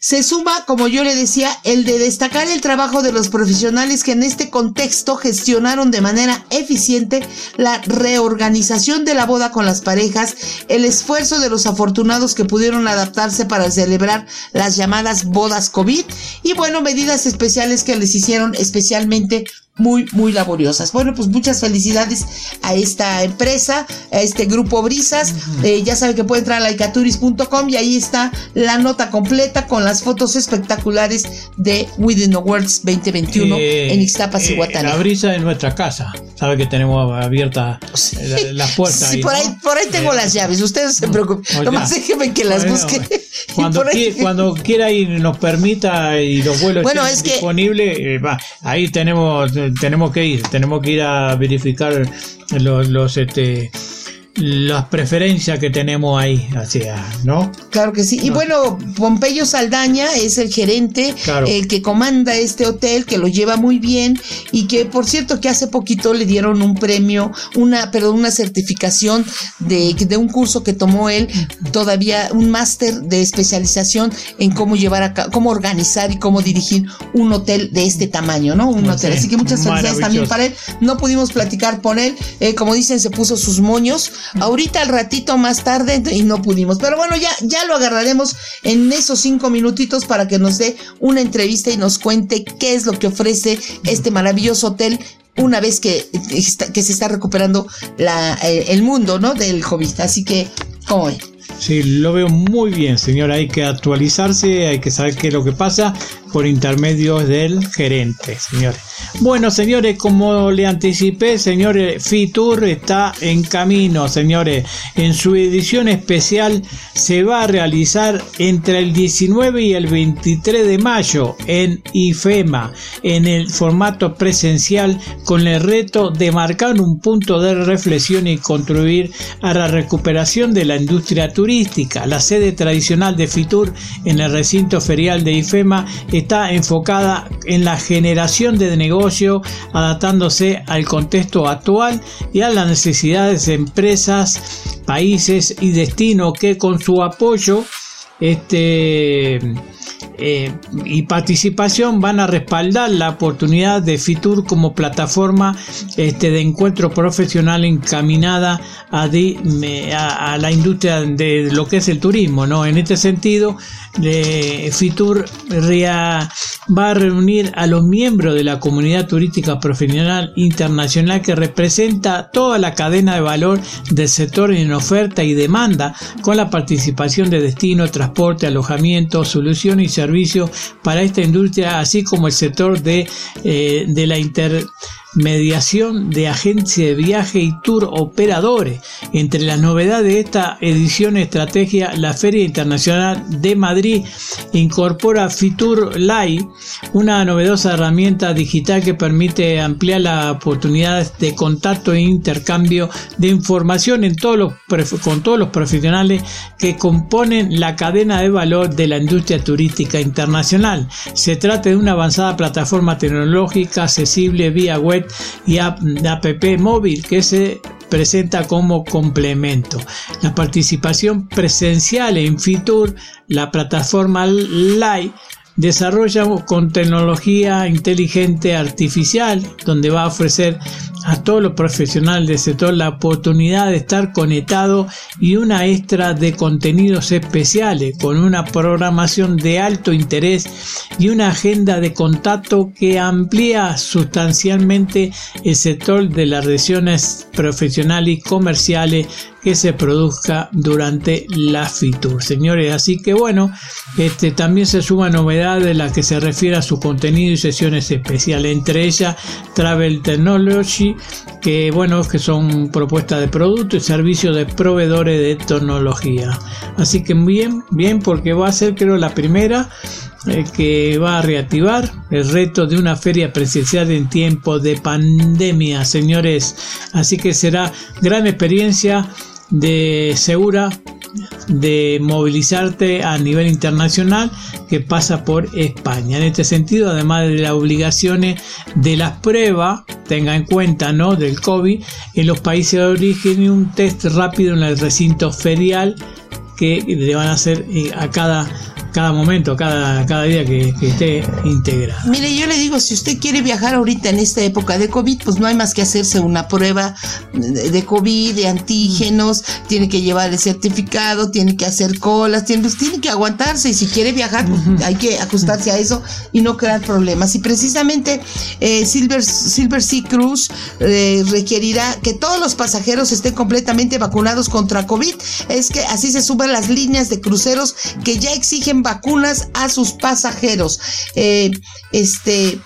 se suma, como yo le decía, el de destacar el trabajo de los profesionales que en este contexto gestionaron de manera eficiente la reorganización de la boda con las parejas, el esfuerzo de los afortunados que pudieron adaptarse para celebrar las llamadas bodas COVID y bueno, medidas especiales que les hicieron especialmente muy, muy laboriosas. Bueno, pues muchas felicidades a esta empresa, a este grupo Brisas. Eh, ya saben que puede entrar a laicaturis.com y ahí está la nota completa con las fotos espectaculares de Within Awards 2021 eh, en Ixtapas y eh, La brisa de nuestra casa. Sabe que tenemos abierta las puertas. Sí, por, ahí, por ahí tengo las llaves. Ustedes se preocupen. Nomás déjenme que las busque. *laughs* Cuando, cuando quiera y nos permita y los vuelos estén disponibles, ahí tenemos tenemos que ir, tenemos que ir a verificar los, los este las preferencias que tenemos ahí hacia, ¿no? Claro que sí. Y bueno, Pompeyo Saldaña es el gerente, el que comanda este hotel, que lo lleva muy bien y que, por cierto, que hace poquito le dieron un premio, una, perdón, una certificación de, de un curso que tomó él, todavía un máster de especialización en cómo llevar a cómo organizar y cómo dirigir un hotel de este tamaño, ¿no? Un hotel. Así que muchas felicidades también para él. No pudimos platicar con él, eh, como dicen, se puso sus moños Ahorita al ratito más tarde y no pudimos. Pero bueno, ya, ya lo agarraremos en esos cinco minutitos para que nos dé una entrevista y nos cuente qué es lo que ofrece este maravilloso hotel una vez que, que se está recuperando eh, el mundo, ¿no? Del COVID. Así que, ¿cómo es? Sí, lo veo muy bien, señor. Hay que actualizarse, hay que saber qué es lo que pasa por intermedio del gerente, señores. Bueno, señores, como le anticipé, señores, Fitur está en camino, señores. En su edición especial se va a realizar entre el 19 y el 23 de mayo en IFEMA, en el formato presencial, con el reto de marcar un punto de reflexión y contribuir a la recuperación de la industria turística. La sede tradicional de Fitur en el recinto ferial de IFEMA está enfocada en la generación de negocio, adaptándose al contexto actual y a las necesidades de empresas, países y destinos que con su apoyo este eh, y participación van a respaldar la oportunidad de Fitur como plataforma este, de encuentro profesional encaminada a, a, la industria de lo que es el turismo. ¿no? En este sentido, Fitur va a reunir a los miembros de la comunidad turística profesional internacional que representa toda la cadena de valor del sector en oferta y demanda con la participación de destino, transporte, alojamiento, solución servicios para esta industria, así como el sector de, eh, de la inter mediación de agencia de viaje y tour operadores. Entre las novedades de esta edición estrategia, la Feria Internacional de Madrid incorpora Fitur Live, una novedosa herramienta digital que permite ampliar las oportunidades de contacto e intercambio de información en todos los, con todos los profesionales que componen la cadena de valor de la industria turística internacional. Se trata de una avanzada plataforma tecnológica accesible vía web y app, móvil que se presenta como complemento. La participación presencial en Fitur, la plataforma Live, desarrolla con tecnología inteligente artificial, donde va a ofrecer a todos los profesionales del sector la oportunidad de estar conectado y una extra de contenidos especiales con una programación de alto interés y una agenda de contacto que amplía sustancialmente el sector de las relaciones profesionales y comerciales que se produzca durante la FITUR. Señores, así que bueno, este también se suma novedad de la que se refiere a su contenido y sesiones especiales, entre ellas Travel Technology, que bueno, que son propuestas de productos y servicios de proveedores de tecnología. Así que bien, bien, porque va a ser creo la primera eh, que va a reactivar el reto de una feria presencial en tiempo de pandemia, señores. Así que será gran experiencia de segura de movilizarte a nivel internacional que pasa por España. En este sentido, además de las obligaciones de las pruebas, tenga en cuenta, ¿no? Del COVID en los países de origen y un test rápido en el recinto ferial que le van a hacer eh, a cada cada momento, cada, cada día que, esté integrado. Mire, yo le digo, si usted quiere viajar ahorita en esta época de COVID, pues no hay más que hacerse una prueba de COVID, de antígenos, tiene que llevar el certificado, tiene que hacer colas, tiene, pues tiene que aguantarse y si quiere viajar, pues, hay que ajustarse a eso y no crear problemas. Y precisamente eh, Silver, Silver Sea Cruise eh, requerirá que todos los pasajeros estén completamente vacunados contra COVID. Es que así se suben las líneas de cruceros que ya exigen vacunas a sus pasajeros. Eh, este,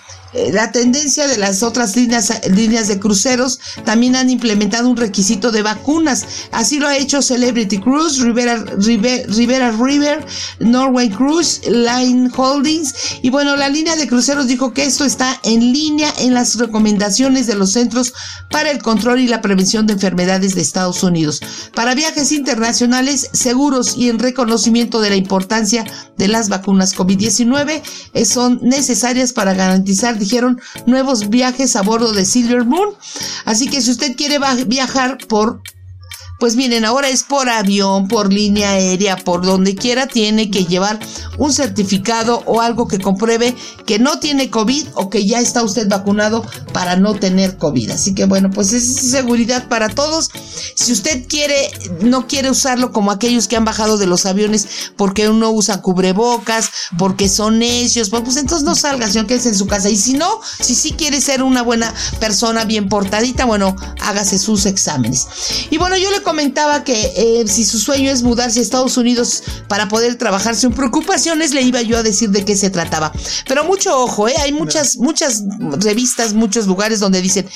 la tendencia de las otras líneas, líneas de cruceros también han implementado un requisito de vacunas. Así lo ha hecho Celebrity Cruise, Rivera, Rivera, River, Norway Cruise, Line Holdings. Y bueno, la línea de cruceros dijo que esto está en línea en las recomendaciones de los Centros para el Control y la Prevención de Enfermedades de Estados Unidos. Para viajes internacionales seguros y en reconocimiento de la importancia de las vacunas COVID-19, eh, son necesarias para garantizar dijeron nuevos viajes a bordo de Silver Moon. Así que si usted quiere viajar por pues miren, ahora es por avión, por línea aérea, por donde quiera, tiene que llevar un certificado o algo que compruebe que no tiene COVID o que ya está usted vacunado para no tener COVID. Así que bueno, pues es seguridad para todos. Si usted quiere, no quiere usarlo como aquellos que han bajado de los aviones porque uno usa cubrebocas, porque son necios, pues, pues entonces no salga, sino quédese en su casa. Y si no, si sí quiere ser una buena persona bien portadita, bueno, hágase sus exámenes. Y bueno, yo le comentaba que eh, si su sueño es mudarse a Estados Unidos para poder trabajar sin preocupaciones, le iba yo a decir de qué se trataba. Pero mucho ojo, ¿eh? hay muchas, muchas revistas, muchos lugares donde dicen,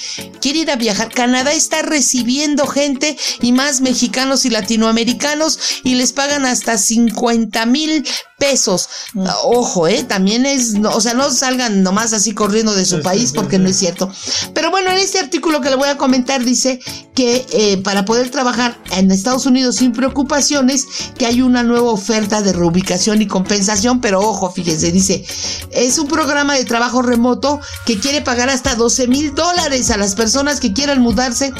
quiere ir a viajar. Canadá está recibiendo gente y más mexicanos y latinoamericanos y les pagan hasta 50 mil pesos. Mm. Ojo, ¿eh? También es, o sea, no salgan nomás así corriendo de su país porque no es cierto. Pero bueno, en este artículo que le voy a comentar dice que eh, para poder trabajar en Estados Unidos sin preocupaciones, que hay una nueva oferta de reubicación y compensación, pero ojo, fíjense, dice, es un programa de trabajo remoto que quiere pagar hasta 12 mil dólares a las personas que quieran mudarse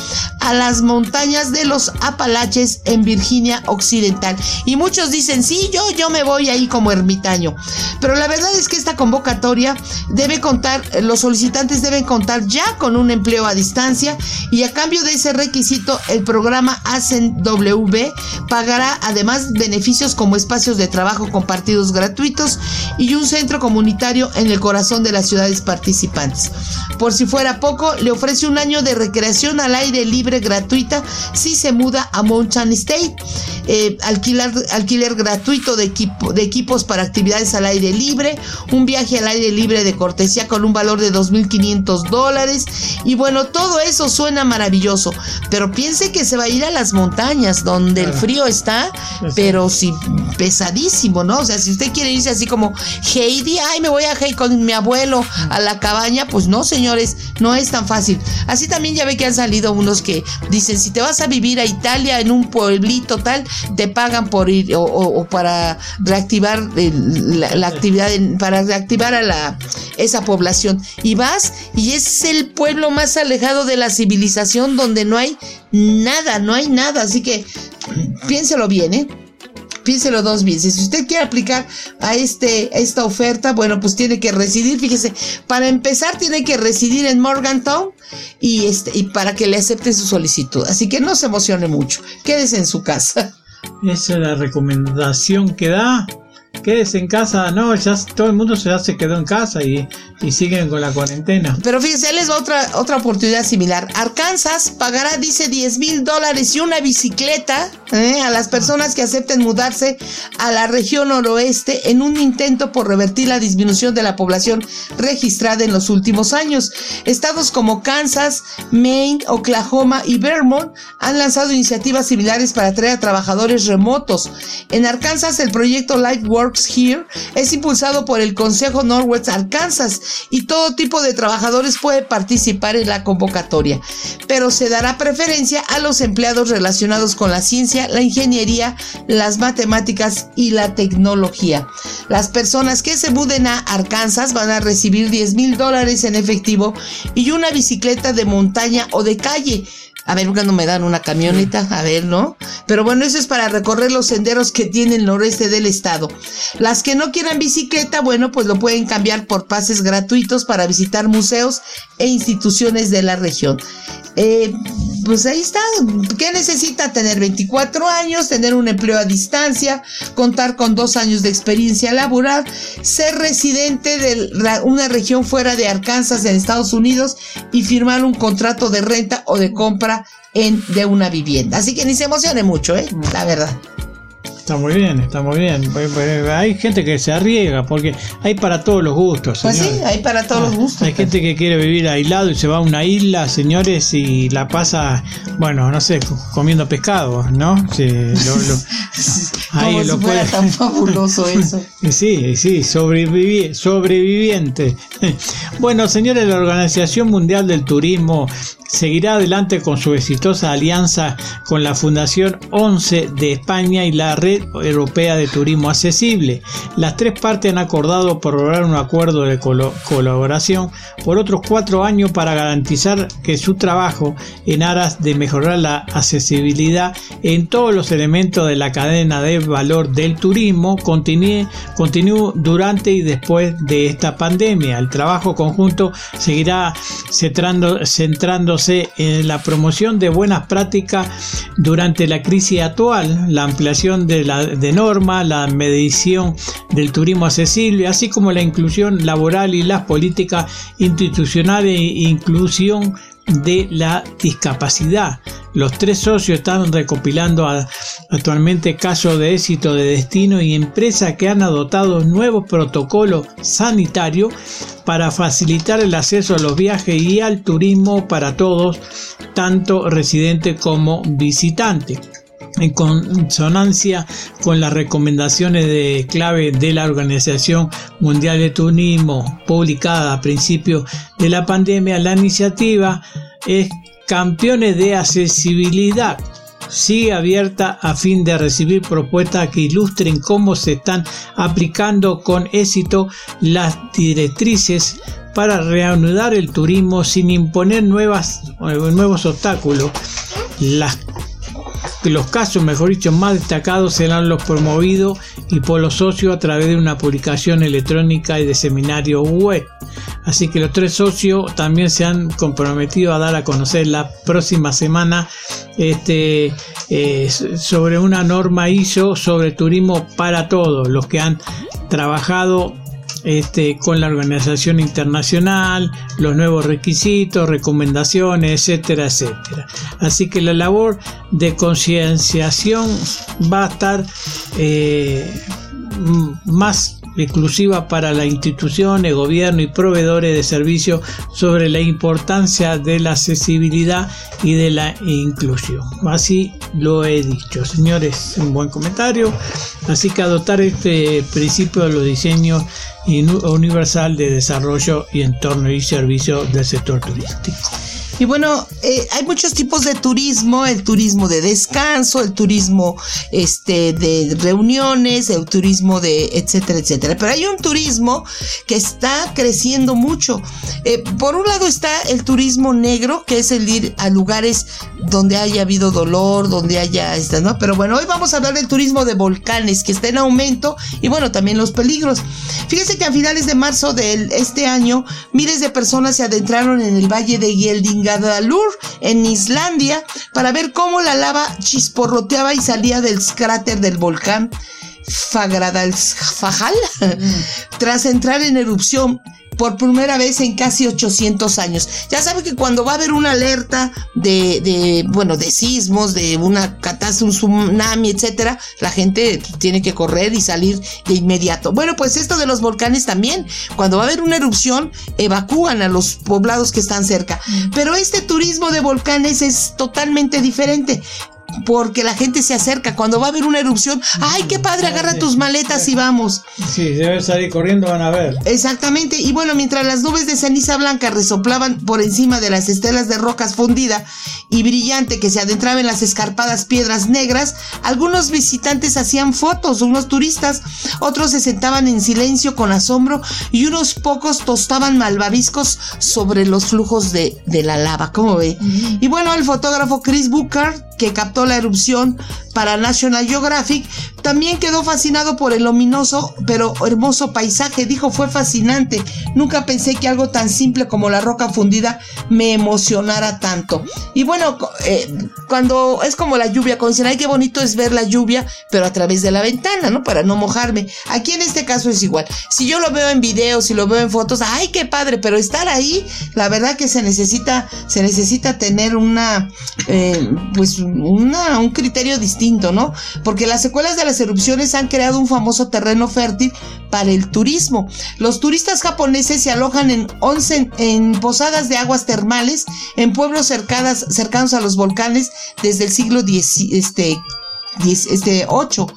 a las montañas de los Apalaches en Virginia Occidental. Y muchos dicen, sí, yo, yo me voy ahí como ermitaño. Pero la verdad es que esta convocatoria debe contar, los solicitantes deben contar ya con un empleo a distancia y a cambio de ese el programa ASEN W pagará además beneficios como espacios de trabajo compartidos gratuitos y un centro comunitario en el corazón de las ciudades participantes. Por si fuera poco, le ofrece un año de recreación al aire libre gratuita si se muda a Mountain State. Eh, alquilar, alquiler gratuito de, equipo, de equipos para actividades al aire libre, un viaje al aire libre de cortesía con un valor de 2.500 dólares y bueno, todo eso suena maravilloso, pero piense que se va a ir a las montañas donde el frío está, pero sí pesadísimo, ¿no? O sea, si usted quiere irse así como Heidi, ay, me voy a Heidi con mi abuelo a la cabaña, pues no, señores, no es tan fácil. Así también ya ve que han salido unos que dicen, si te vas a vivir a Italia en un pueblito tal, te pagan por ir o, para reactivar la, actividad, para reactivar a la esa población. Y vas y es el pueblo más alejado de la civilización donde no hay nada, no hay nada. Así que piénselo bien, ¿eh? piénselo dos veces. Si usted quiere aplicar a, este, esta oferta, bueno, pues tiene que residir, fíjese, para empezar tiene que residir en Morgantown y, este, y para que le acepten su solicitud. Así que no se emocione mucho, quédese en su casa. Esa es la recomendación que da quédese en casa. No, ya todo el mundo se quedó en casa y, siguen con la cuarentena. Pero fíjese, él es otra, otra oportunidad similar. Arkansas pagará, dice, 10 mil dólares y una bicicleta ¿eh? a las personas que acepten mudarse a la región noroeste en un intento por revertir la disminución de la población registrada en los últimos años. Estados como Kansas, Maine, Oklahoma y Vermont han lanzado iniciativas similares para atraer a trabajadores remotos. En Arkansas, el proyecto Here es impulsado por el Consejo Northwest Arkansas y todo tipo de trabajadores puede participar en la convocatoria, pero se dará preferencia a los empleados relacionados con la ciencia, la ingeniería, las matemáticas y la tecnología. Las personas que se muden a Arkansas van a recibir 10 mil dólares en efectivo y una bicicleta de montaña o de calle a ver cuando me dan una camioneta, a ver, ¿no? Pero bueno, eso es para recorrer los senderos que tiene el noreste del estado. Las que no quieran bicicleta, bueno, pues lo pueden cambiar por pases gratuitos para visitar museos e instituciones de la región. Eh, pues ahí está. ¿Qué necesita? Tener 24 años, tener un empleo a distancia, contar con dos años de experiencia laboral, ser residente de una región fuera de Arkansas en Estados Unidos y firmar un contrato de renta o de compra en, de una vivienda. Así que ni se emocione mucho, ¿eh? La verdad. Está muy bien, está muy bien. Pues, pues, hay gente que se arriesga porque hay para todos los gustos. Pues sí, hay para todos los gustos. Hay gente que quiere vivir aislado y se va a una isla, señores, y la pasa, bueno, no sé, comiendo pescado, ¿no? Sí, lo, *laughs* ahí lo puede... tan fabuloso *laughs* eso. sí, sí, sobreviviente. *laughs* Bueno, señores, la Organización Mundial del Turismo seguirá adelante con su exitosa alianza con la Fundación 11 de España y la Red Europea de Turismo Accesible. Las tres partes han acordado por lograr un acuerdo de colaboración por otros cuatro años para garantizar que su trabajo en aras de mejorar la accesibilidad en todos los elementos de la cadena de valor del turismo continúe, continúe durante y después de esta pandemia. El trabajo conjunto seguirá centrando, centrando en la promoción de buenas prácticas durante la crisis actual, la ampliación de, la, de normas, la medición del turismo accesible, así como la inclusión laboral y las políticas institucionales e inclusión de la discapacidad. Los tres socios están recopilando actualmente casos de éxito de destino y empresas que han adoptado nuevos protocolos sanitarios para facilitar el acceso a los viajes y al turismo para todos, tanto residentes como visitantes en consonancia con las recomendaciones de clave de la Organización Mundial de Turismo publicada a principios de la pandemia, la iniciativa es Campeones de Accesibilidad. Sigue abierta a fin de recibir propuestas que ilustren cómo se están aplicando con éxito las directrices para reanudar el turismo sin imponer nuevas, nuevos obstáculos. Los casos, mejor dicho, más destacados serán los promovidos y por los socios a través de una publicación electrónica y de seminario web. Así que los tres socios también se han comprometido a dar a conocer la próxima semana este, eh, sobre una norma ISO sobre turismo para todos, los que han trabajado este, con la organización internacional, los nuevos requisitos, recomendaciones, etcétera, etcétera. Así que la labor de concienciación va a estar eh, más exclusiva para la institución, el gobierno y proveedores de servicios sobre la importancia de la accesibilidad y de la inclusión. Así lo he dicho, señores, un buen comentario. Así que adoptar este principio de los diseños universal de desarrollo y entorno y servicio del sector turístico. Y bueno, eh, hay muchos tipos de turismo, el turismo de descanso, el turismo este, de reuniones, el turismo de etcétera, etcétera. Pero hay un turismo que está creciendo mucho. Eh, por un lado está el turismo negro, que es el ir a lugares donde haya habido dolor, donde haya, esta, ¿no? Pero bueno, hoy vamos a hablar del turismo de volcanes, que está en aumento, y bueno, también los peligros. Fíjense que a finales de marzo de este año, miles de personas se adentraron en el valle de Yelding Gadalur, en Islandia, para ver cómo la lava chisporroteaba y salía del cráter del volcán Fagradalsfajal. Mm. *laughs* Tras entrar en erupción, por primera vez en casi 800 años. Ya saben que cuando va a haber una alerta de, de bueno, de sismos, de una catástrofe, un tsunami, etcétera, la gente tiene que correr y salir de inmediato. Bueno, pues esto de los volcanes también, cuando va a haber una erupción, evacúan a los poblados que están cerca. Mm. Pero este turismo de volcanes es totalmente diferente porque la gente se acerca. Cuando va a haber una erupción, ¡ay, qué padre! Agarra tus maletas y vamos. Sí, debe salir corriendo, van a ver. Exactamente. Y bueno, mientras las nubes de ceniza blanca resoplaban por encima de las estelas de rocas fundida y brillante que se adentraba en las escarpadas piedras negras, algunos visitantes hacían fotos, unos turistas, otros se sentaban en silencio con asombro y unos pocos tostaban malvaviscos sobre los flujos de, de la lava. ¿Cómo ve? Y bueno, el fotógrafo Chris Booker que captó la erupción para National Geographic, también quedó fascinado por el ominoso pero hermoso paisaje. Dijo, fue fascinante. Nunca pensé que algo tan simple como la roca fundida me emocionara tanto. Y bueno, eh, cuando es como la lluvia, cuando dicen, ay, qué bonito es ver la lluvia, pero a través de la ventana, ¿no? Para no mojarme. Aquí en este caso es igual. Si yo lo veo en videos, si lo veo en fotos, ay, qué padre, pero estar ahí, la verdad que se necesita, se necesita tener una, eh, pues, una, un criterio distinto, ¿no? Porque las secuelas de las erupciones han creado un famoso terreno fértil para el turismo. Los turistas japoneses se alojan en 11 en posadas de aguas termales en pueblos cercanos a los volcanes desde el siglo X, este, este 8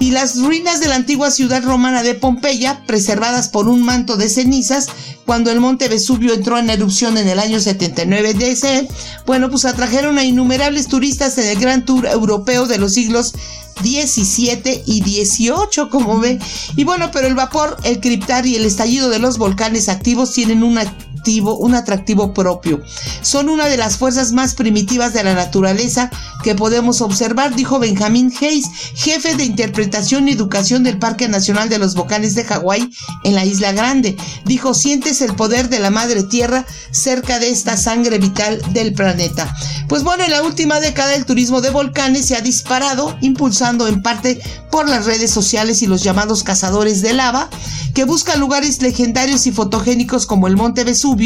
y las ruinas de la antigua ciudad romana de Pompeya, preservadas por un manto de cenizas, cuando el monte Vesubio entró en erupción en el año 79 DC, bueno, pues atrajeron a innumerables turistas en el gran tour europeo de los siglos 17 y 18, como ve. Y bueno, pero el vapor, el criptar y el estallido de los volcanes activos tienen una un atractivo propio. Son una de las fuerzas más primitivas de la naturaleza que podemos observar, dijo Benjamin Hayes, jefe de interpretación y educación del Parque Nacional de los Volcanes de Hawái en la Isla Grande. Dijo, sientes el poder de la Madre Tierra cerca de esta sangre vital del planeta. Pues bueno, en la última década el turismo de volcanes se ha disparado, impulsando en parte por las redes sociales y los llamados cazadores de lava, que buscan lugares legendarios y fotogénicos como el Monte Vesubio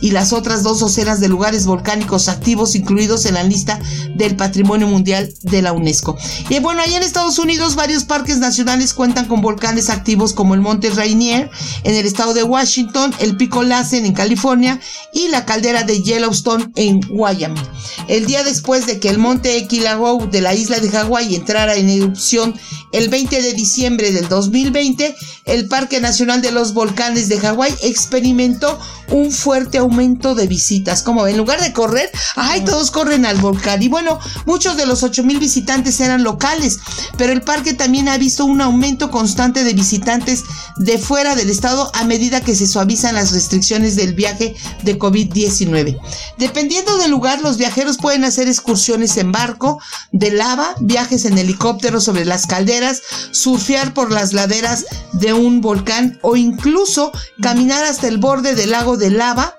y las otras dos docenas de lugares volcánicos activos incluidos en la lista del Patrimonio Mundial de la UNESCO. Y bueno, allá en Estados Unidos varios parques nacionales cuentan con volcanes activos como el Monte Rainier en el estado de Washington, el Pico Lassen en California y la caldera de Yellowstone en Wyoming. El día después de que el Monte Equilago de la isla de Hawái entrara en erupción el 20 de diciembre del 2020, el Parque Nacional de los Volcanes de Hawái experimentó un fuerte aumento de visitas. Como en lugar de correr, ay, todos corren al volcán. Y bueno, muchos de los 8000 visitantes eran locales, pero el parque también ha visto un aumento constante de visitantes de fuera del estado a medida que se suavizan las restricciones del viaje de COVID-19. Dependiendo del lugar, los viajeros pueden hacer excursiones en barco, de lava, viajes en helicóptero sobre las calderas surfear por las laderas de un volcán o incluso caminar hasta el borde del lago de lava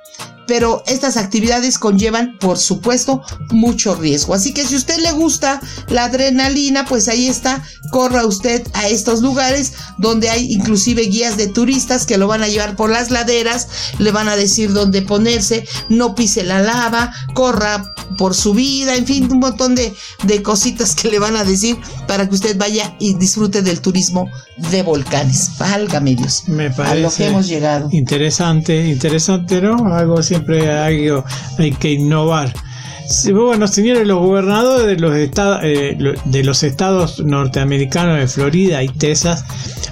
pero estas actividades conllevan, por supuesto, mucho riesgo. Así que si a usted le gusta la adrenalina, pues ahí está, corra usted a estos lugares donde hay inclusive guías de turistas que lo van a llevar por las laderas, le van a decir dónde ponerse, no pise la lava, corra por su vida, en fin, un montón de, de cositas que le van a decir para que usted vaya y disfrute del turismo de volcanes. Válgame Dios. Me parece a lo que hemos llegado. Interesante, interesante, ¿no? Algo siempre hay, hay que innovar. Bueno, señores, los gobernadores de los, estados, eh, de los estados norteamericanos de Florida y Texas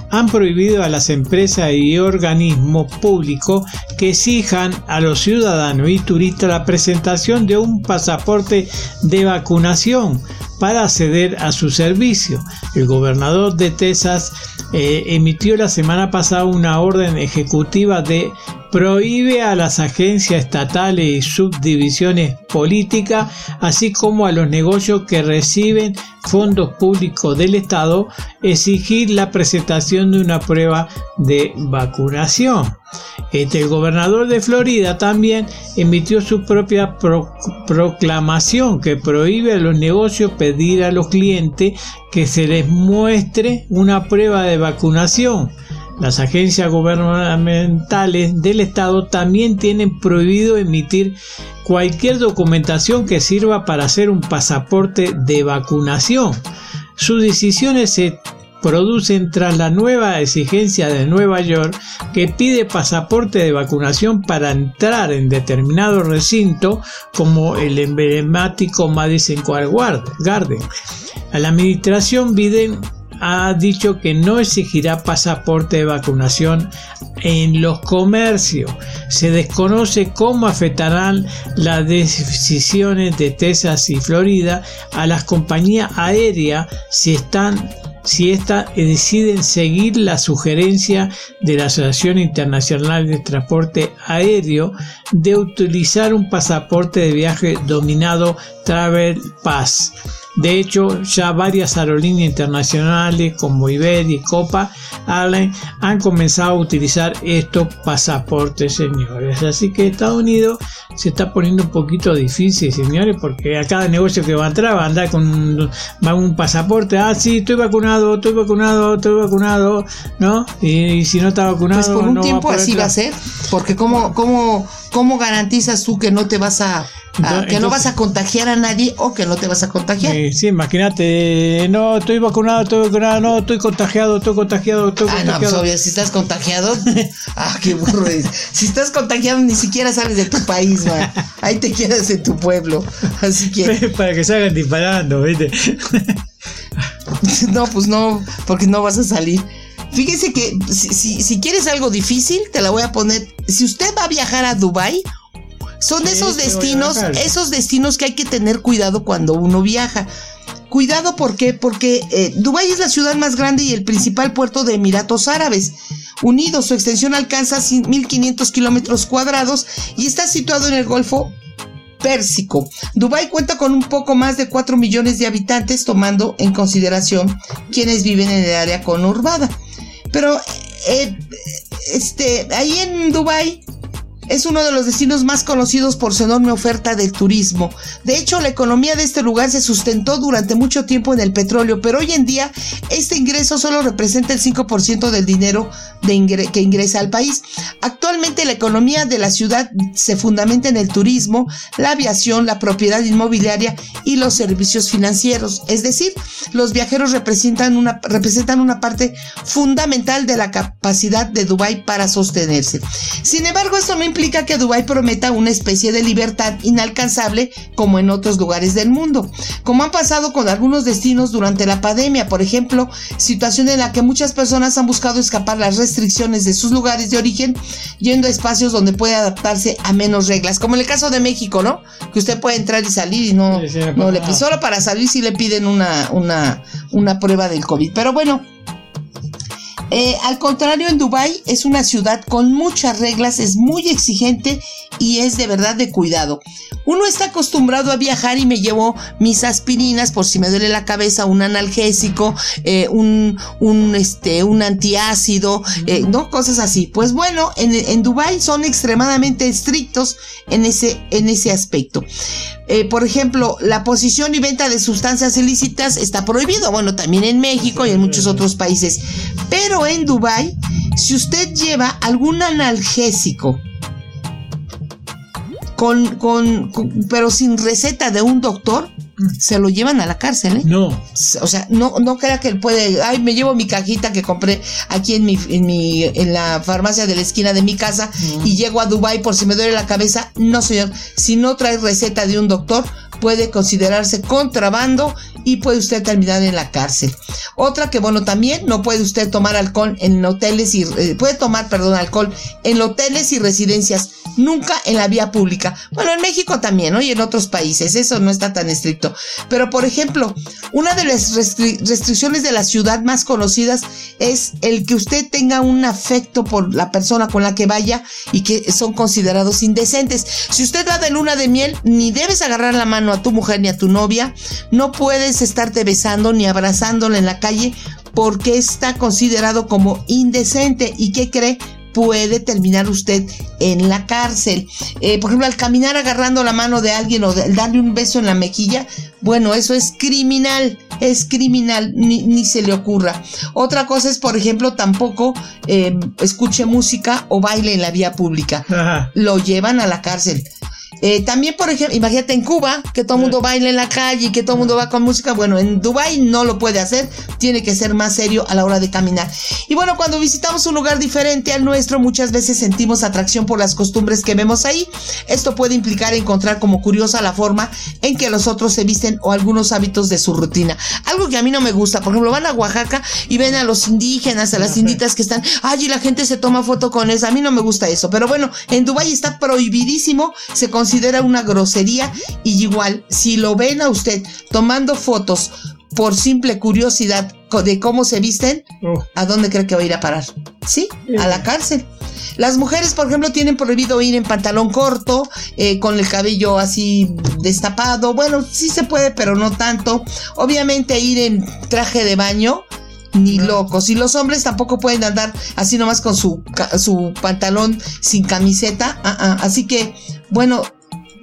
han prohibido a las empresas y organismos públicos que exijan a los ciudadanos y turistas la presentación de un pasaporte de vacunación para acceder a su servicio. El gobernador de Texas eh, emitió la semana pasada una orden ejecutiva de prohíbe a las agencias estatales y subdivisiones políticas, así como a los negocios que reciben fondos públicos del Estado, exigir la presentación de una prueba de vacunación. Este, el gobernador de Florida también emitió su propia proclamación que prohíbe a los negocios pedir a los clientes que se les muestre una prueba de vacunación las agencias gubernamentales del Estado también tienen prohibido emitir cualquier documentación que sirva para hacer un pasaporte de vacunación. Sus decisiones se producen tras la nueva exigencia de Nueva York que pide pasaporte de vacunación para entrar en determinado recinto como el emblemático Madison Square Garden. A la administración Biden ha dicho que no exigirá pasaporte de vacunación en los comercios. Se desconoce cómo afectarán las decisiones de Texas y Florida a las compañías aéreas si están si éstas deciden seguir la sugerencia de la Asociación Internacional de Transporte Aéreo de utilizar un pasaporte de viaje dominado Travel Pass de hecho, ya varias aerolíneas internacionales como Iberia y Copa Airlines han comenzado a utilizar estos pasaportes, señores. Así que Estados Unidos se está poniendo un poquito difícil, señores, porque a cada negocio que va a entrar va a andar con un, un pasaporte. Ah, sí, estoy vacunado, estoy vacunado, estoy vacunado, ¿no? Y, si no está vacunado. Pues por un tiempo así va a ser, porque ¿cómo, cómo, ¿cómo garantizas tú que no te vas a Ah, que no vas a contagiar a nadie o que no te vas a contagiar. sí, imagínate, no, estoy vacunado, estoy vacunado, no, estoy contagiado, estoy contagiado, estoy ah, contagiado. no, pues obvio, si estás contagiado, *laughs* ah, qué burro es. Si estás contagiado ni siquiera sales de tu país, man. Ahí te quedas en tu pueblo. Así que... *laughs* Para que salgan disparando, ¿viste? *laughs* no, pues no, porque no vas a salir. Fíjese que si, si, si quieres algo difícil, te la voy a poner. Si usted va a viajar a Dubai son esos destinos, esos destinos que hay que tener cuidado cuando uno viaja. Cuidado, ¿por qué? Porque eh, Dubái es la ciudad más grande y el principal puerto de Emiratos Árabes Unidos. Su extensión alcanza 1.500 kilómetros cuadrados y está situado en el Golfo Pérsico. Dubái cuenta con un poco más de 4 millones de habitantes, tomando en consideración quienes viven en el área conurbada. Pero, eh, este, ahí en Dubái es uno de los destinos más conocidos por su enorme oferta de turismo. De hecho, la economía de este lugar se sustentó durante mucho tiempo en el petróleo, pero hoy en día este ingreso solo representa el 5% del dinero que ingresa al país. Actualmente la economía de la ciudad se fundamenta en el turismo, la aviación, la propiedad inmobiliaria y los servicios financieros. Es decir, los viajeros representan una, representan una parte fundamental de la capacidad de Dubái para sostenerse. Sin embargo, esto no implica que Dubái prometa una especie de libertad inalcanzable como en otros lugares del mundo, como han pasado con algunos destinos durante la pandemia, por ejemplo, situación en la que muchas personas han buscado escapar las restricciones de sus lugares de origen yendo a espacios donde puede adaptarse a menos reglas, como en el caso de México, ¿no? Que usted puede entrar y salir y no, no le solo para salir si le piden una, una, una prueba del COVID. Pero bueno, eh, al contrario, en Dubái es una ciudad con muchas reglas, es muy exigente y es de verdad de cuidado. Uno está acostumbrado a viajar y me llevo mis aspirinas por si me duele la cabeza, un analgésico, eh, un, un, este, un antiácido, eh, ¿no? Cosas así. Pues bueno, en, en Dubái son extremadamente estrictos en ese, en ese aspecto. Eh, por ejemplo, la posición y venta de sustancias ilícitas está prohibido. Bueno, también en México y en muchos otros países. Pero en Dubái, si usted lleva algún analgésico, con, con, pero sin receta de un doctor, se lo llevan a la cárcel, ¿eh? No. O sea, no, no crea que él puede, ay, me llevo mi cajita que compré aquí en mi, en mi, en la farmacia de la esquina de mi casa y llego a Dubai por si me duele la cabeza. No, señor. Si no trae receta de un doctor, puede considerarse contrabando y puede usted terminar en la cárcel. Otra que bueno también no puede usted tomar alcohol en hoteles y eh, puede tomar perdón alcohol en hoteles y residencias nunca en la vía pública. Bueno en México también ¿no? y en otros países eso no está tan estricto. Pero por ejemplo una de las restricciones de la ciudad más conocidas es el que usted tenga un afecto por la persona con la que vaya y que son considerados indecentes. Si usted va de luna de miel ni debes agarrar la mano a tu mujer ni a tu novia, no puedes estarte besando ni abrazándola en la calle porque está considerado como indecente y que cree puede terminar usted en la cárcel. Eh, por ejemplo, al caminar agarrando la mano de alguien o darle un beso en la mejilla, bueno, eso es criminal, es criminal, ni, se le ocurra. Otra cosa es, por ejemplo, tampoco eh, escuche música o baile en la vía pública. Lo llevan a la cárcel. Eh, también, por ejemplo, imagínate en Cuba, que todo el mundo baila en la calle y que todo el mundo va con música. Bueno, en Dubai no lo puede hacer, tiene que ser más serio a la hora de caminar. Y bueno, cuando visitamos un lugar diferente al nuestro, muchas veces sentimos atracción por las costumbres que vemos ahí. Esto puede implicar encontrar como curiosa la forma en que los otros se visten o algunos hábitos de su rutina. Algo que a mí no me gusta, por ejemplo, van a Oaxaca y ven a los indígenas, a las inditas que están, ay, y la gente se toma foto con eso. A mí no me gusta eso. Pero bueno, en Dubai está prohibidísimo, se considera una grosería y igual, si lo ven a usted tomando fotos por simple curiosidad de cómo se visten, Oh. ¿a dónde cree que va a ir a parar? Sí, a la cárcel. Las mujeres, por ejemplo, tienen prohibido ir en pantalón corto, eh, con el cabello así destapado. Bueno, sí se puede, pero no tanto. Obviamente ir en traje de baño, ni locos. Y los hombres tampoco pueden andar así nomás con su, su pantalón sin camiseta. Ah, ah. Así que, bueno,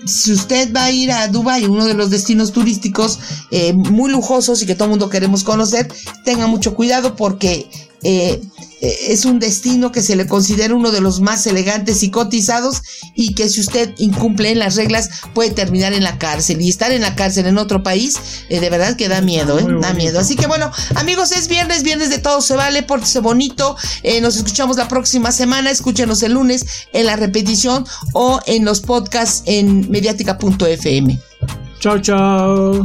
si usted va a ir a Dubai, uno de los destinos turísticos eh, muy lujosos y que todo el mundo queremos conocer, tenga mucho cuidado porque eh, es un destino que se le considera uno de los más elegantes y cotizados y que si usted incumple en las reglas puede terminar en la cárcel y estar en la cárcel en otro país eh, de verdad que da miedo, eh, da miedo. Así que bueno, amigos, es viernes, viernes de todo se vale, pórtese bonito. Eh, nos escuchamos la próxima semana, escúchenos el lunes en la repetición o en los podcasts en mediática.fm. Chao, chao.